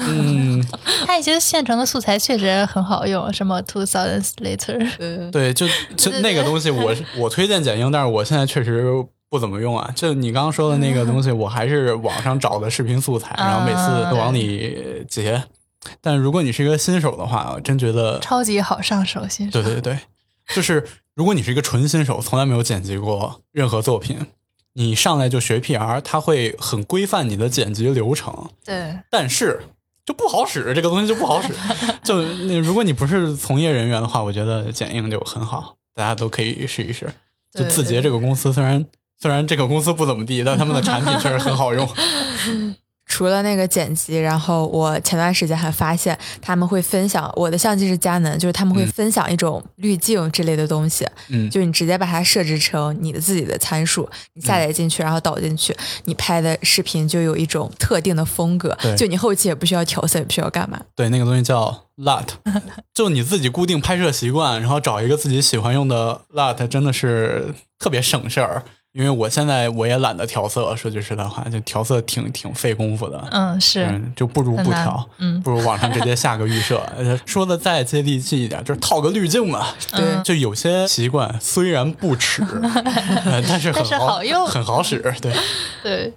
嗯，它一些现成的素材确实很好用，什么 Two Thousand Later，对，对，就就那个东西我，是我推荐剪映，但是我现在确实不怎么用啊。就你刚刚说的那个东西，我还是网上找的视频素材，然后每次都往里截。但如果你是一个新手的话，我真觉得超级好上手，新手。对对对，就是如果你是一个纯新手，从来没有剪辑过任何作品，你上来就学 PR，它会很规范你的剪辑流程，对但是就不好使，这个东西就不好使。就那如果你不是从业人员的话，我觉得剪映就很好，大家都可以试一试。就字节这个公司，虽然虽然这个公司不怎么地，但他们的产品确实很好用。除了那个剪辑，然后我前段时间还发现他们会分享，我的相机是佳能，就是他们会嗯分享一种滤镜之类的东西，嗯，就你直接把它设置成你的自己的参数，你下载进去，然后导进去，你拍的视频就有一种特定的风格对，就你后期也不需要调色，也不需要干嘛。对，那个东西叫 LUT，就你自己固定拍摄习惯，然后找一个自己喜欢用的 LUT，真的是特别省事儿。因为我现在我也懒得调色，说句实在话，就调色挺挺费功夫的。嗯，是，嗯，就不如不调，嗯不如网上直接下个预设。呃说的再接地气一点，就是套个滤镜嘛。对嗯就有些习惯虽然不耻，呃但是很好用很好使。对，对，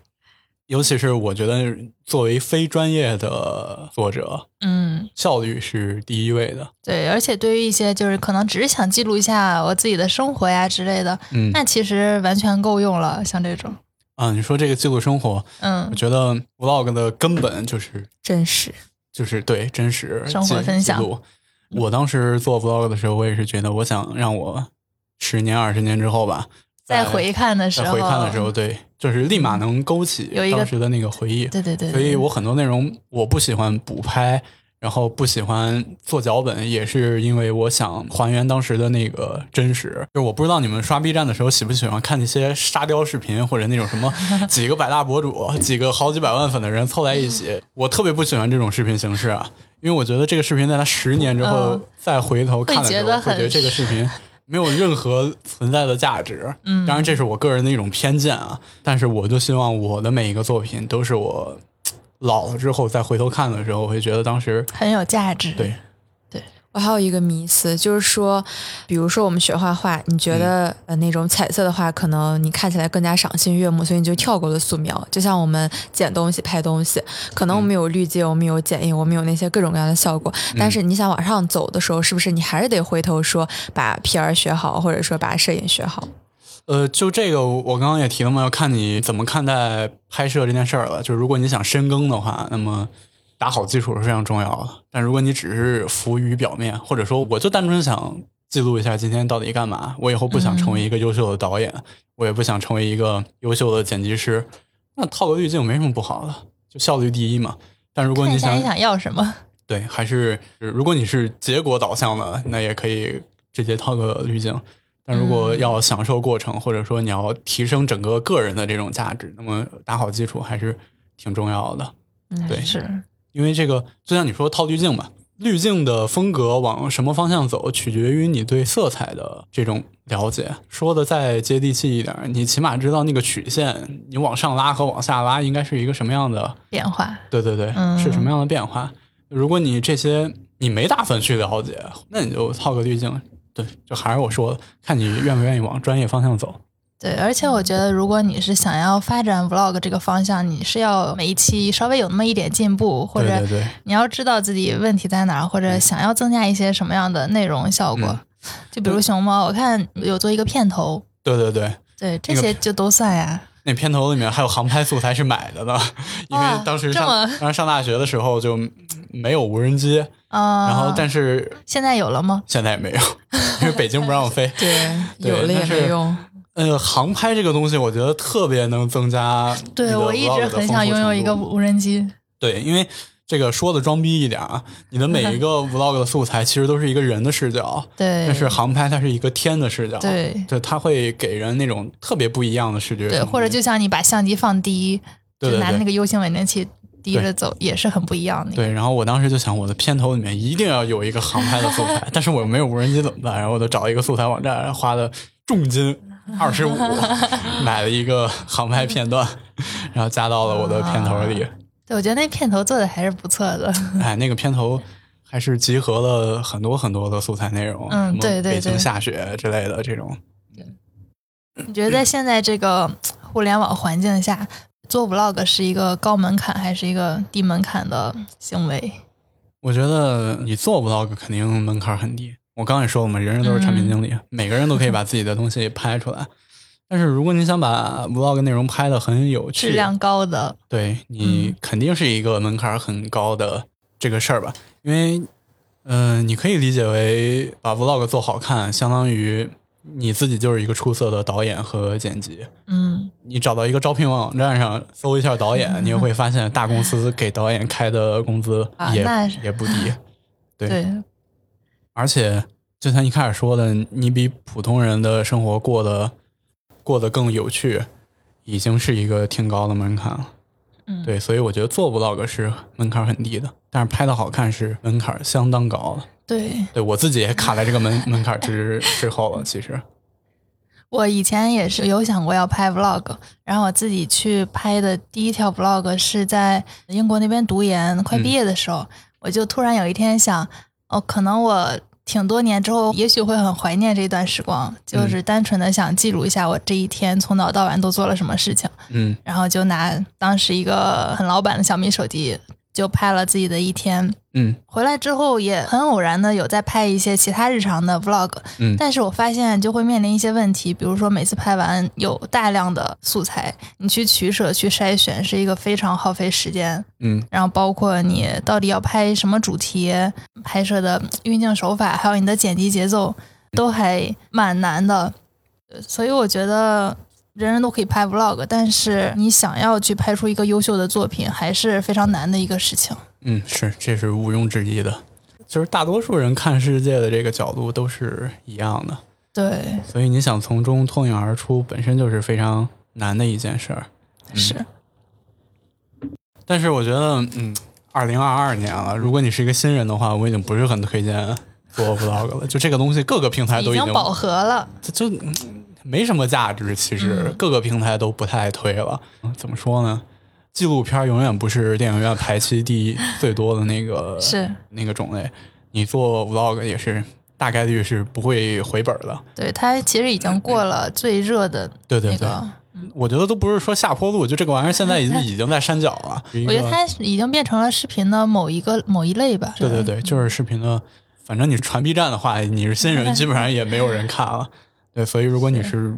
尤其是我觉得作为非专业的作者，嗯，效率是第一位的。对，而且对于一些就是可能只是想记录一下我自己的生活呀之类的，嗯那其实完全够用了。像这种，啊，你说这个记录生活，嗯我，觉得 vlog 的根本就是真实，就是对真实生活分享。我当时做 vlog 的时候，我也是觉得，我想让我十年、二十年之后吧，再回看的时候，在回看的时候，对，就是立马能勾起当时的那个回忆。对对对，所以我很多内容我不喜欢补拍，然后不喜欢做脚本，也是因为我想还原当时的那个真实。就我不知道你们刷 B 站的时候喜不喜欢看那些沙雕视频，或者那种什么 几个百大博主、几个好几百万粉的人凑在一起。我特别不喜欢这种视频形式啊，因为我觉得这个视频在它十年之后嗯再回头看的时候，会觉得这个视频。没有任何存在的价值，嗯当然这是我个人的一种偏见啊。但是我就希望我的每一个作品都是我老了之后再回头看的时候，我会觉得当时很有价值。对我还有一个迷思，就是说，比如说我们学画画，你觉得、嗯呃那种彩色的画，可能你看起来更加赏心悦目，所以你就跳过了素描。就像我们剪东西、拍东西，可能我们有滤镜，我们有剪映，我们有那些各种各样的效果。但是你想往上走的时候，是不是你还是得回头说把 PR 学好，或者说把摄影学好？呃，就这个我刚刚也提了嘛，要看你怎么看待拍摄这件事儿了。就是如果你想深耕的话，那么打好基础是非常重要的。但如果你只是浮于表面，或者说我就单纯想记录一下今天到底干嘛，我以后不想成为一个优秀的导演，我也不想成为一个优秀的剪辑师，那套个滤镜没什么不好的，就效率第一嘛。但如果你想你想要什么，对，还是如果你是结果导向的，那也可以直接套个滤镜。但如果嗯要享受过程，或者说你要提升整个个人的这种价值，那么打好基础还是挺重要的。嗯，对是因为这个就像你说套滤镜吧，滤镜的风格往什么方向走，取决于你对色彩的这种了解。说的再接地气一点，你起码知道那个曲线，你往上拉和往下拉应该是一个什么样的变化。对对对，嗯是什么样的变化？如果你这些你没打算去了解，那你就套个滤镜。对，就还是我说的，看你愿不愿意往专业方向走。对，而且我觉得，如果你是想要发展 vlog 这个方向，你是要每一期稍微有那么一点进步，或者你要知道自己问题在哪儿，或者想要增加一些什么样的内容效果。就比如熊猫，我看有做一个片头。对对对，对这些就都算呀。那片头里面还有航拍素材是买的呢，因为当时上当时上大学的时候就没有无人机啊，然后但是现在有了吗？现在也没有，因为北京不让飞。对，有了也没用。呃，航拍这个东西，我觉得特别能增加。对我一直很想拥有一个无人机。对，因为这个说的装逼一点啊，你的每一 个 vlog 的素材其实都是一个人的视角。对。但是航拍它是一个天的视角。对。就它会给人那种特别不一样的视觉。对，或者就像你把相机放低，就拿那个 U 型稳定器低着走，也是很不一样的。对。然后我当时就想，我的片头里面一定要有一个航拍的素材，但是我又没有无人机怎么办？然后我就找一个素材网站，花了重金。二十五买了一个航拍片段，然后加到了我的片头里。对，我觉得那片头做的还是不错的。哎，那个片头还是集合了很多很多的素材内容，嗯，对对对，北京下雪之类的这种。你觉得在现在这个互联网环境下，做 vlog 是一个高门槛还是一个低门槛的行为？我觉得你做 vlog 肯定门槛很低。我刚也说我们，人人都是产品经理，每个人都可以把自己的东西拍出来。但是如果你想把 vlog 内容拍的很有趣、质量高的，对你肯定是一个门槛很高的这个事儿吧？因为，嗯，你可以理解为把 vlog 做好看，相当于你自己就是一个出色的导演和剪辑。嗯，你找到一个招聘网站上搜一下导演，你会发现大公司给导演开的工资 也也不低。对。而且，就像一开始说的，你比普通人的生活过得过得更有趣，已经是一个挺高的门槛了。嗯，对，所以我觉得做 vlog 是门槛很低的，但是拍的好看是门槛相当高的。对，对我自己也卡在这个门门槛之之后了。其实，我以前也是有想过要拍 vlog，然后我自己去拍的第一条 vlog 是在英国那边读研快毕业的时候，我就突然有一天想。哦，可能我挺多年之后，也许会很怀念这段时光，就是单纯的想记录一下我这一天从早到晚都做了什么事情。嗯，然后就拿当时一个很老版的小米手机。就拍了自己的一天，嗯，回来之后也很偶然的有在拍一些其他日常的 vlog，嗯，但是我发现就会面临一些问题，比如说每次拍完有大量的素材，你去取舍去筛选是一个非常耗费时间，嗯，然后包括你到底要拍什么主题，拍摄的运镜手法，还有你的剪辑节奏，都还蛮难的，所以我觉得。人人都可以拍 vlog，但是你想要去拍出一个优秀的作品，还是非常难的一个事情。嗯，是，这是毋庸置疑的。就是大多数人看世界的这个角度都是一样的。对。所以你想从中脱颖而出，本身就是非常难的一件事儿。是。但是我觉得，嗯，二零二二年了，如果你是一个新人的话，我已经不是很推荐做 vlog 了。就这个东西，各个平台都已经饱和了。就。没什么价值，其实各个平台都不太推了。怎么说呢？纪录片永远不是电影院排期第一最多的那个 是那个种类。你做 vlog 也是大概率是不会回本的。对，它其实已经过了最热的对对对。我觉得都不是说下坡路，就这个玩意儿现在已经 已经在山脚了。我觉得它已经变成了视频的某一个某一类吧。对对对，就是视频的。反正你传 B 站的话，你是新人，基本上也没有人看了。对，所以如果你是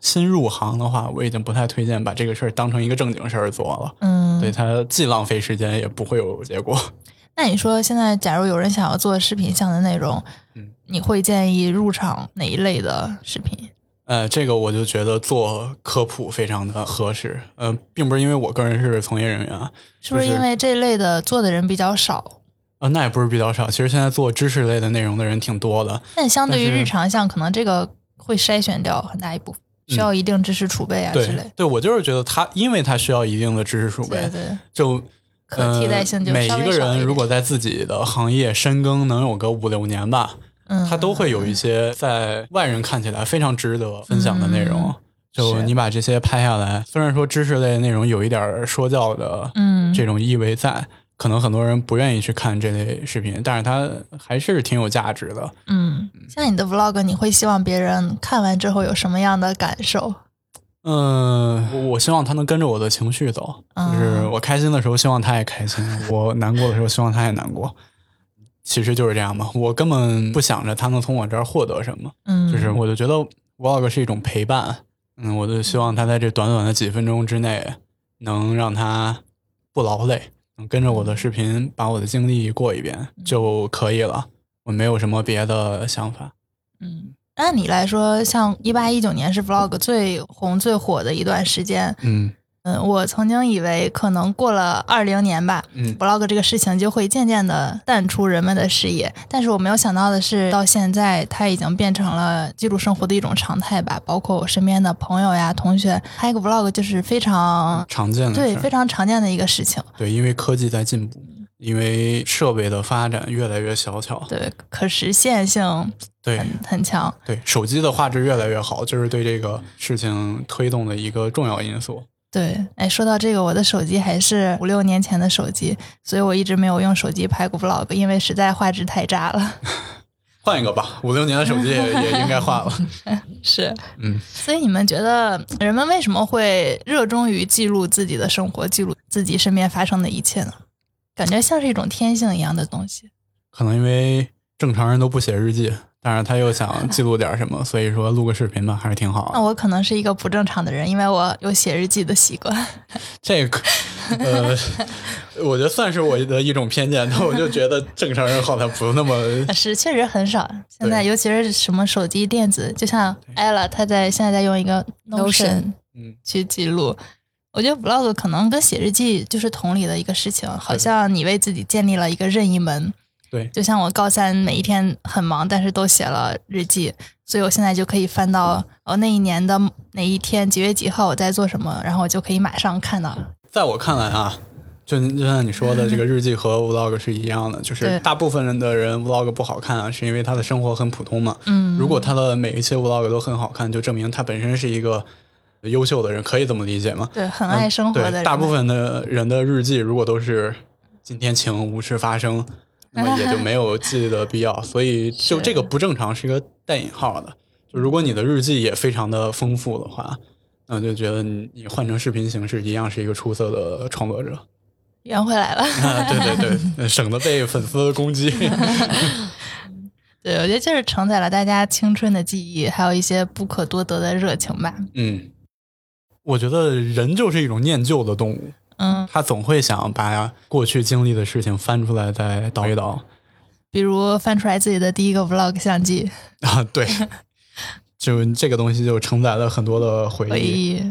新入行的话，我已经不太推荐把这个事儿当成一个正经事儿做了。嗯，对，它既浪费时间，也不会有结果。那你说，现在假如有人想要做视频向的内容，嗯，你会建议入场哪一类的视频？呃，这个我就觉得做科普非常的合适。呃，并不是因为我个人是从业人员，是不是因为这类的做的人比较少？呃，那也不是比较少，其实现在做知识类的内容的人挺多的。但相对于日常像，可能这个。会筛选掉很大一部分，需要一定知识储备啊之类。对，我就是觉得他，因为他需要一定的知识储备，对，就可替代性就每一个人如果在自己的行业深耕能有个五六年吧，嗯，他都会有一些在外人看起来非常值得分享的内容。就你把这些拍下来，虽然说知识类内容有一点说教的，嗯，这种意味在。可能很多人不愿意去看这类视频，但是它还是挺有价值的。嗯，像你的 vlog，你会希望别人看完之后有什么样的感受？嗯，我我希望他能跟着我的情绪走，就是我开心的时候希望他也开心，我难过的时候希望他也难过。其实就是这样嘛，我根本不想着他能从我这儿获得什么，嗯，就是我就觉得 vlog 是一种陪伴，嗯，我就希望他在这短短的几分钟之内能让他不劳累，能跟着我的视频把我的经历过一遍就可以了，我没有什么别的想法。嗯，按你来说，像一八一九年是 vlog 最红最火的一段时间，嗯。嗯，我曾经以为可能过了二零年吧，嗯，vlog 这个事情就会渐渐的淡出人们的视野。但是我没有想到的是，到现在它已经变成了记录生活的一种常态吧。包括我身边的朋友呀、同学，拍个 vlog 就是非常常见的，对，非常常见的一个事情。对，因为科技在进步，因为设备的发展越来越小巧，对，可实现性对很很强。对，手机的画质越来越好，就是对这个事情推动的一个重要因素。对，哎，说到这个，我的手机还是五六年前的手机，所以我一直没有用手机拍过 vlog，因为实在画质太渣了。换一个吧，五六年的手机也也应该换了。是，嗯。所以你们觉得人们为什么会热衷于记录自己的生活，记录自己身边发生的一切呢？感觉像是一种天性一样的东西。可能因为正常人都不写日记。但是他又想记录点什么，所以说录个视频吧，还是挺好。那我可能是一个不正常的人，因为我有写日记的习惯。这个，呃，我觉得算是我的一种偏见，但我就觉得正常人好像不那么 是，确实很少。现在尤其是什么手机电子，就像 ella，他在现在在用一个 Notion，嗯，去记录。我觉得 vlog 可能跟写日记就是同理的一个事情，好像你为自己建立了一个任意门。对，就像我高三每一天很忙，但是都写了日记，所以我现在就可以翻到哦那一年的哪一天几月几号我在做什么，然后我就可以马上看到。在我看来啊，就就像你说的，这个日记和 vlog 是一样的，就是大部分人的人 vlog 不好看啊，是因为他的生活很普通嘛。嗯，如果他的每一期 vlog 都很好看，就证明他本身是一个优秀的人，可以这么理解吗？对，很爱生活的人。大部分的人的日记如果都是今天晴无事发生。那么也就 没有记的必要，所以就这个不正常是一个带引号的。就如果你的日记也非常的丰富的话，那就觉得你你换成视频形式一样是一个出色的创作者。圆回来了 啊，对对对，省得被粉丝攻击。对，我觉得就是承载了大家青春的记忆，还有一些不可多得的热情吧。嗯，我觉得人就是一种念旧的动物。嗯，他总会想把过去经历的事情翻出来再倒一倒，比如翻出来自己的第一个 vlog 相机啊，对，就这个东西就承载了很多的回忆。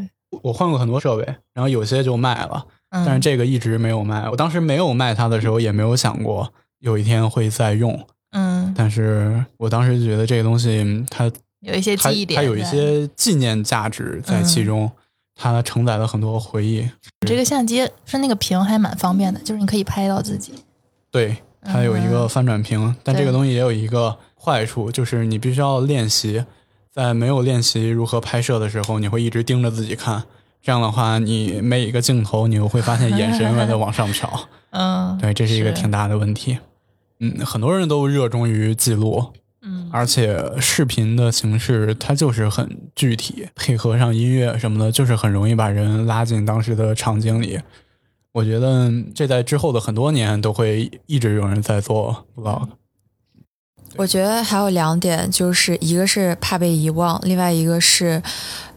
我换过很多设备，然后有些就卖了，但是这个一直没有卖。我当时没有卖它的时候，也没有想过有一天会再用。嗯，但是我当时就觉得这个东西它有一些记忆点，它有一些纪念价值在其中。它承载了很多回忆。这个相机是那个屏还蛮方便的，就是你可以拍到自己。对，它有一个翻转屏，但这个东西也有一个坏处，就是你必须要练习。在没有练习如何拍摄的时候，你会一直盯着自己看。这样的话，你每一个镜头，你又会发现眼神在往上瞟。嗯，对，这是一个挺大的问题。嗯，很多人都热衷于记录。嗯，而且视频的形式它就是很具体，配合上音乐什么的，就是很容易把人拉进当时的场景里。我觉得这在之后的很多年都会一直有人在做 vlog。我觉得还有两点，就是一个是怕被遗忘，另外一个是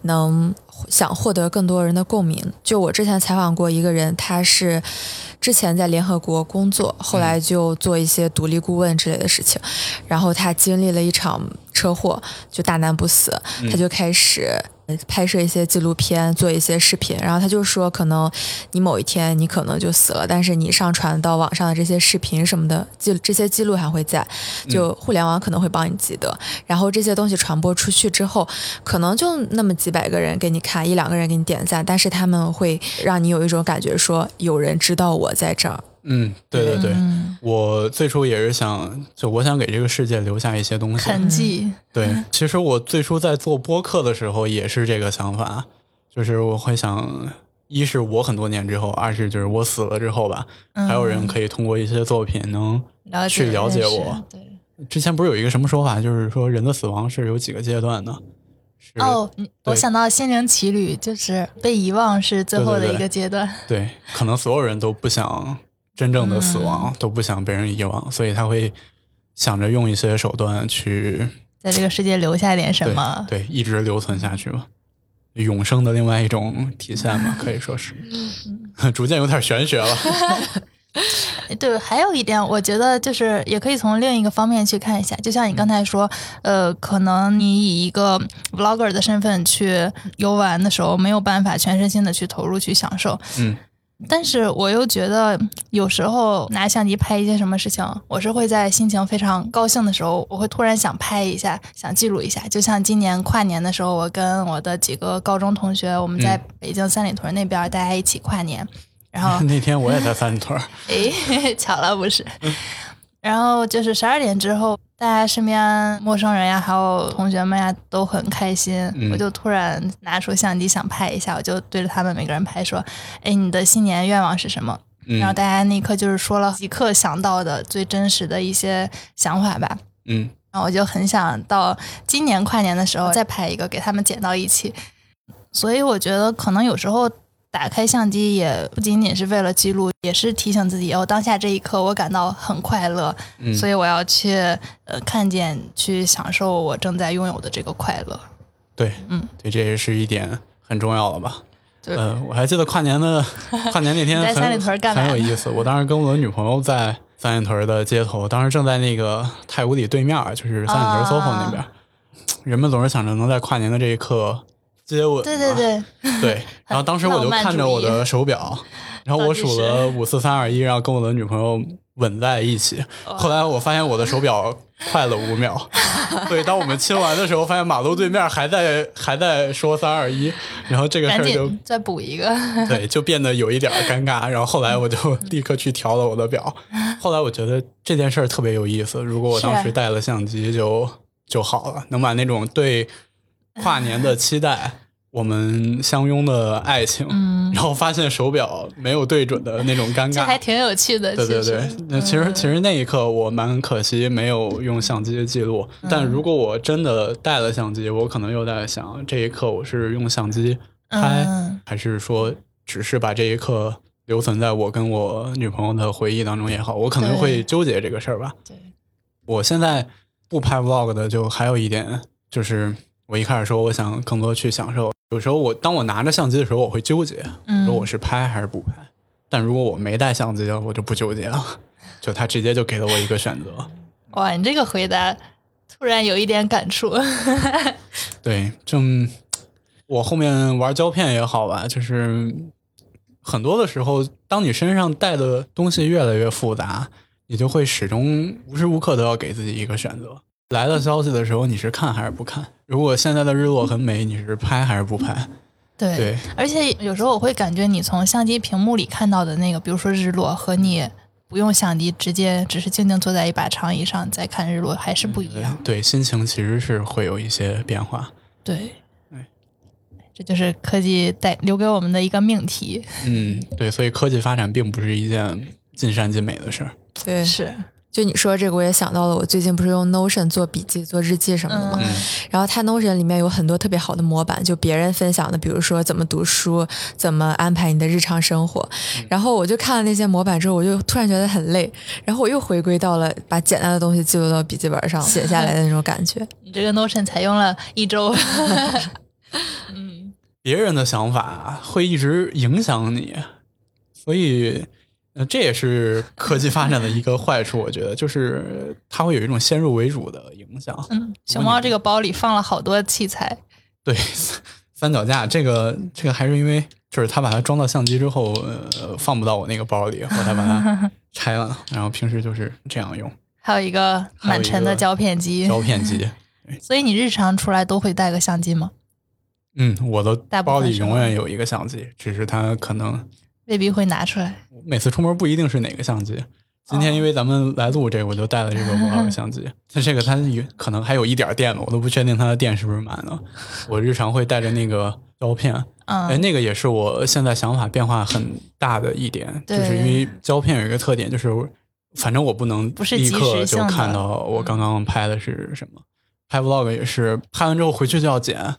能想获得更多人的共鸣。就我之前采访过一个人，他是。之前在联合国工作，后来就做一些独立顾问之类的事情，然后他经历了一场车祸，就大难不死，他就开始。拍摄一些纪录片，做一些视频，然后他就说，可能你某一天你可能就死了，但是你上传到网上的这些视频什么的记这些记录还会在，就互联网可能会帮你记得。然后这些东西传播出去之后，可能就那么几百个人给你看，一两个人给你点赞，但是他们会让你有一种感觉，说有人知道我在这儿。嗯，对对对，我最初也是想，就我想给这个世界留下一些东西。痕迹。对，其实我最初在做播客的时候也是这个想法，就是我会想，一是我很多年之后，二是就是我死了之后吧，还有人可以通过一些作品能去了解我。对，之前不是有一个什么说法，就是说人的死亡是有几个阶段的，哦，我想到《心灵奇旅》，就是被遗忘是最后的一个阶段。对，可能所有人都不想真正的死亡，都不想被人遗忘，所以他会想着用一些手段去在这个世界留下点什么，对，一直留存下去吧。永生的另外一种体现嘛，可以说是，逐渐有点玄学了。对，还有一点，我觉得就是也可以从另一个方面去看一下，就像你刚才说，呃，可能你以一个 vlogger 的身份去游玩的时候，没有办法全身心的去投入去享受。嗯。但是我又觉得，有时候拿相机拍一些什么事情，我是会在心情非常高兴的时候，我会突然想拍一下，想记录一下。就像今年跨年的时候，我跟我的几个高中同学，我们在北京三里屯那边，大家一起跨年。然后 那天我也在三里屯。哎，巧了不是？然后就是十二点之后。大家身边陌生人呀，还有同学们呀，都很开心。我就突然拿出相机想拍一下，我就对着他们每个人拍，说：“哎，你的新年愿望是什么？”然后大家那一刻就是说了即刻想到的最真实的一些想法吧。嗯，然后我就很想到今年跨年的时候再拍一个，给他们剪到一起。所以我觉得可能有时候。打开相机也不仅仅是为了记录，也是提醒自己哦，当下这一刻我感到很快乐，所以我要去呃看见、去享受我正在拥有的这个快乐。对，嗯，对，这也是一点很重要的吧？呃，我还记得跨年的 跨年那天在三里屯干很有意思。我当时跟我的女朋友在三里屯的街头，当时正在那个太古里对面，就是三里屯 SOHO 那边。人们总是想着能在跨年的这一刻。接吻，对对对对，然后当时我就看着我的手表，然后我数了五四三二一，然后跟我的女朋友吻在一起。后来我发现我的手表快了五秒，所以当我们亲完的时候，发现马路对面还在还在说三二一，然后这个事儿就再补一个，对，就变得有一点尴尬。然后后来我就立刻去调了我的表。后来我觉得这件事儿特别有意思，如果我当时带了相机就就好了，能把那种对。跨年的期待，我们相拥的爱情，然后发现手表没有对准的那种尴尬，还挺有趣的。对对对，那其实其实那一刻我蛮可惜没有用相机记录，但如果我真的带了相机，我可能又在想，这一刻我是用相机拍，还是说只是把这一刻留存在我跟我女朋友的回忆当中也好，我可能会纠结这个事儿吧。对，我现在不拍 vlog 的，就还有一点就是。我一开始说我想更多去享受，有时候我当我拿着相机的时候，我会纠结，说我是拍还是不拍。但如果我没带相机，我就不纠结了，就他直接就给了我一个选择。哇，你这个回答突然有一点感触。对，就我后面玩胶片也好吧，就是很多的时候，当你身上带的东西越来越复杂，你就会始终无时无刻都要给自己一个选择。来了消息的时候，你是看还是不看？如果现在的日落很美，你是拍还是不拍？对，而且有时候我会感觉，你从相机屏幕里看到的那个，比如说日落，和你不用相机，直接只是静静坐在一把长椅上再看日落，还是不一样。对，心情其实是会有一些变化。对，这就是科技带留给我们的一个命题。嗯，对，所以科技发展并不是一件尽善尽美的事儿。对，是。就你说这个，我也想到了。我最近不是用 Notion 做笔记、做日记什么的吗？然后它 Notion 里面有很多特别好的模板，就别人分享的，比如说怎么读书、怎么安排你的日常生活。然后我就看了那些模板之后，我就突然觉得很累。然后我又回归到了把简单的东西记录到笔记本上写下来的那种感觉。你这个 Notion 才用了一周。嗯，别人的想法会一直影响你，所以。那这也是科技发展的一个坏处，我觉得就是它会有一种先入为主的影响。嗯，熊猫这个包里放了好多器材。对，三脚架这个这个还是因为就是他把它装到相机之后，呃，放不到我那个包里，我才把它 拆了。然后平时就是这样用。还有一个满沉的胶片机。胶片机。所以你日常出来都会带个相机吗？嗯，我的包里永远有一个相机，只是它可能。未必会拿出来。每次出门不一定是哪个相机。今天因为咱们来录这个，我就带了这个五号相机。它这个它有可能还有一点电吧，我都不确定它的电是不是满的。我日常会带着那个胶片，哎，那个也是我现在想法变化很大的一点，就是因为胶片有一个特点，就是反正我不能立刻就看到我刚刚拍的是什么。拍 vlog 也是，拍完之后回去就要剪，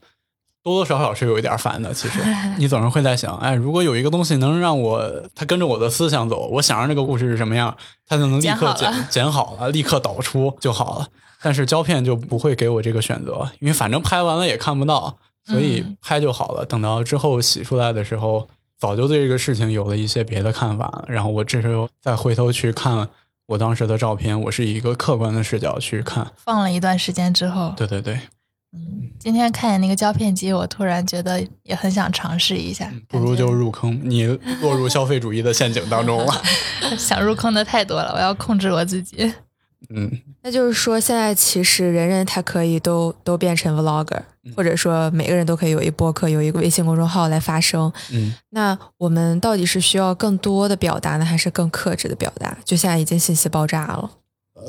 多多少少是有一点烦的。其实 你总是会在想，哎，如果有一个东西能让我它跟着我的思想走，我想让这个故事是什么样，它就能立刻剪剪 好了，立刻导出就好了。但是胶片就不会给我这个选择，因为反正拍完了也看不到，所以拍就好了。等到之后洗出来的时候，早就对这个事情有了一些别的看法了。然后我这时候再回头去看我当时的照片，我是以一个客观的视角去看。放了一段时间之后，对对对，嗯，今天看见那个胶片机，我突然觉得也很想尝试一下。不如就入坑，你落入消费主义的陷阱当中了。想入坑的太多了，我要控制我自己。嗯，那就是说，现在其实人人他可以都都变成 vlogger，或者说每个人都可以有一博客，有一个微信公众号来发声。嗯，那我们到底是需要更多的表达呢，还是更克制的表达？就现在已经信息爆炸了。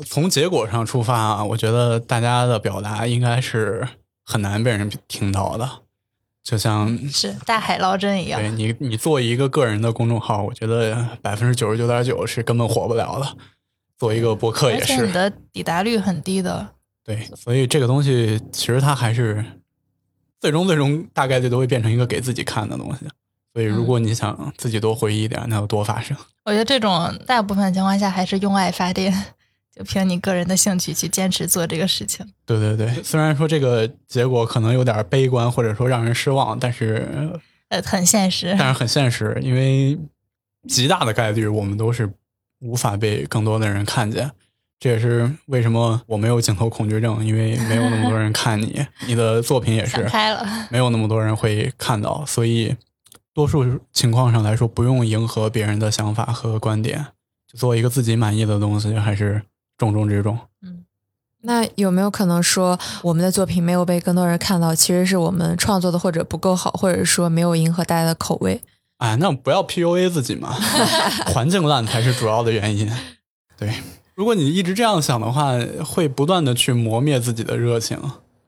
从结果上出发啊，我觉得大家的表达应该是很难被人听到的，就像是大海捞针一样。对你，你做一个个人的公众号，我觉得百分之九十九点九是根本火不了的。做一个博客也是，你的抵达率很低的。对，所以这个东西其实它还是最终最终大概率都会变成一个给自己看的东西。所以如果你想自己多回忆一点，那就多发声。我觉得这种大部分情况下还是用爱发电，就凭你个人的兴趣去坚持做这个事情。对对对，虽然说这个结果可能有点悲观，或者说让人失望，但是呃很现实，但是很现实，因为极大的概率我们都是。无法被更多的人看见，这也是为什么我没有镜头恐惧症，因为没有那么多人看你，你的作品也是开了，没有那么多人会看到，所以多数情况上来说，不用迎合别人的想法和观点，就做一个自己满意的东西，还是重中之重。嗯，那有没有可能说，我们的作品没有被更多人看到，其实是我们创作的或者不够好，或者说没有迎合大家的口味？哎，那不要 PUA 自己嘛，环境烂才是主要的原因。对，如果你一直这样想的话，会不断的去磨灭自己的热情。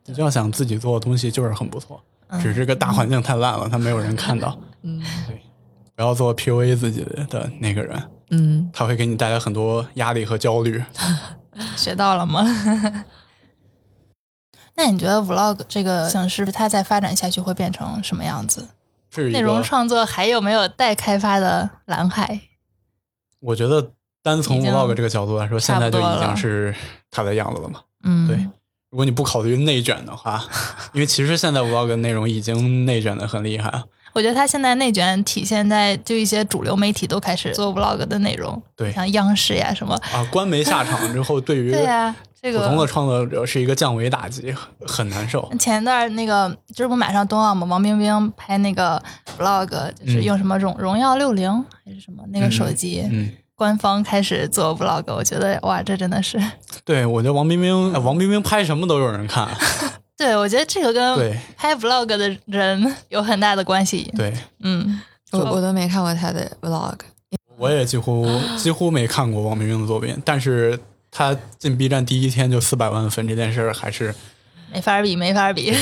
你就要想自己做的东西就是很不错，只是个大环境太烂了，他没有人看到。嗯，对，不要做 PUA 自己的那个人。嗯，他会给你带来很多压力和焦虑。学到了吗？那你觉得 Vlog 这个形式，它再发展下去会变成什么样子？内容创作还有没有待开发的蓝海？我觉得单从 vlog 这个角度来说，现在就已经是它的样子了嘛。嗯，对。如果你不考虑内卷的话，因为其实现在 vlog 内容已经内卷的很厉害。我觉得他现在内卷体现在就一些主流媒体都开始做 vlog 的内容，对，像央视呀什么啊，官媒下场之后，对于 对呀。这个普通的创作者是一个降维打击，很难受。前一段那个就是不马上冬奥嘛，王冰冰拍那个 vlog，就是用什么荣荣耀六零还是什么那个手机，嗯，官方开始做 vlog，我觉得哇，这真的是。对，我觉得王冰冰，王冰冰拍什么都有人看。对，我觉得这个跟拍 vlog 的人有很大的关系。对，嗯，我我都没看过他的 vlog，我也几乎 几乎没看过王明明的作品，但是。他进 B 站第一天就四百万粉这件事儿还是没法比，没法比。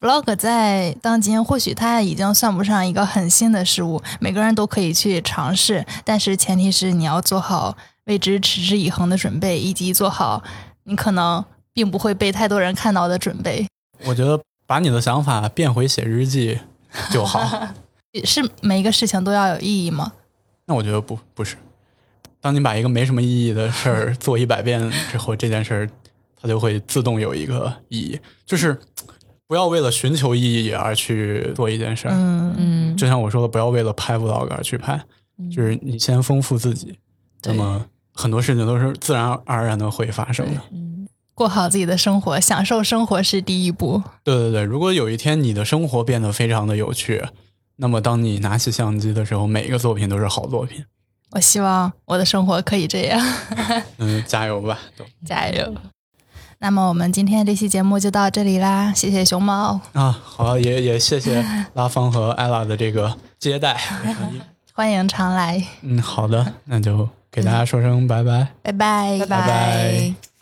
Vlog 在当今或许它已经算不上一个很新的事物，每个人都可以去尝试，但是前提是你要做好为之持之以恒的准备，以及做好你可能并不会被太多人看到的准备。我觉得把你的想法变回写日记就好。是每一个事情都要有意义吗？那我觉得不不是。当你把一个没什么意义的事儿做一百遍之后，这件事儿它就会自动有一个意义。就是不要为了寻求意义而去做一件事儿。嗯嗯，就像我说的，不要为了拍 vlog 而去拍。就是你先丰富自己，那么很多事情都是自然而然的会发生的。嗯，过好自己的生活，享受生活是第一步。对对对，如果有一天你的生活变得非常的有趣，那么当你拿起相机的时候，每一个作品都是好作品。我希望我的生活可以这样。嗯，加油吧，加油。那么我们今天这期节目就到这里啦，谢谢熊猫啊，好，也也谢谢拉芳和艾拉的这个接待，欢迎常来。嗯，好的，那就给大家说声拜拜，拜拜，拜拜。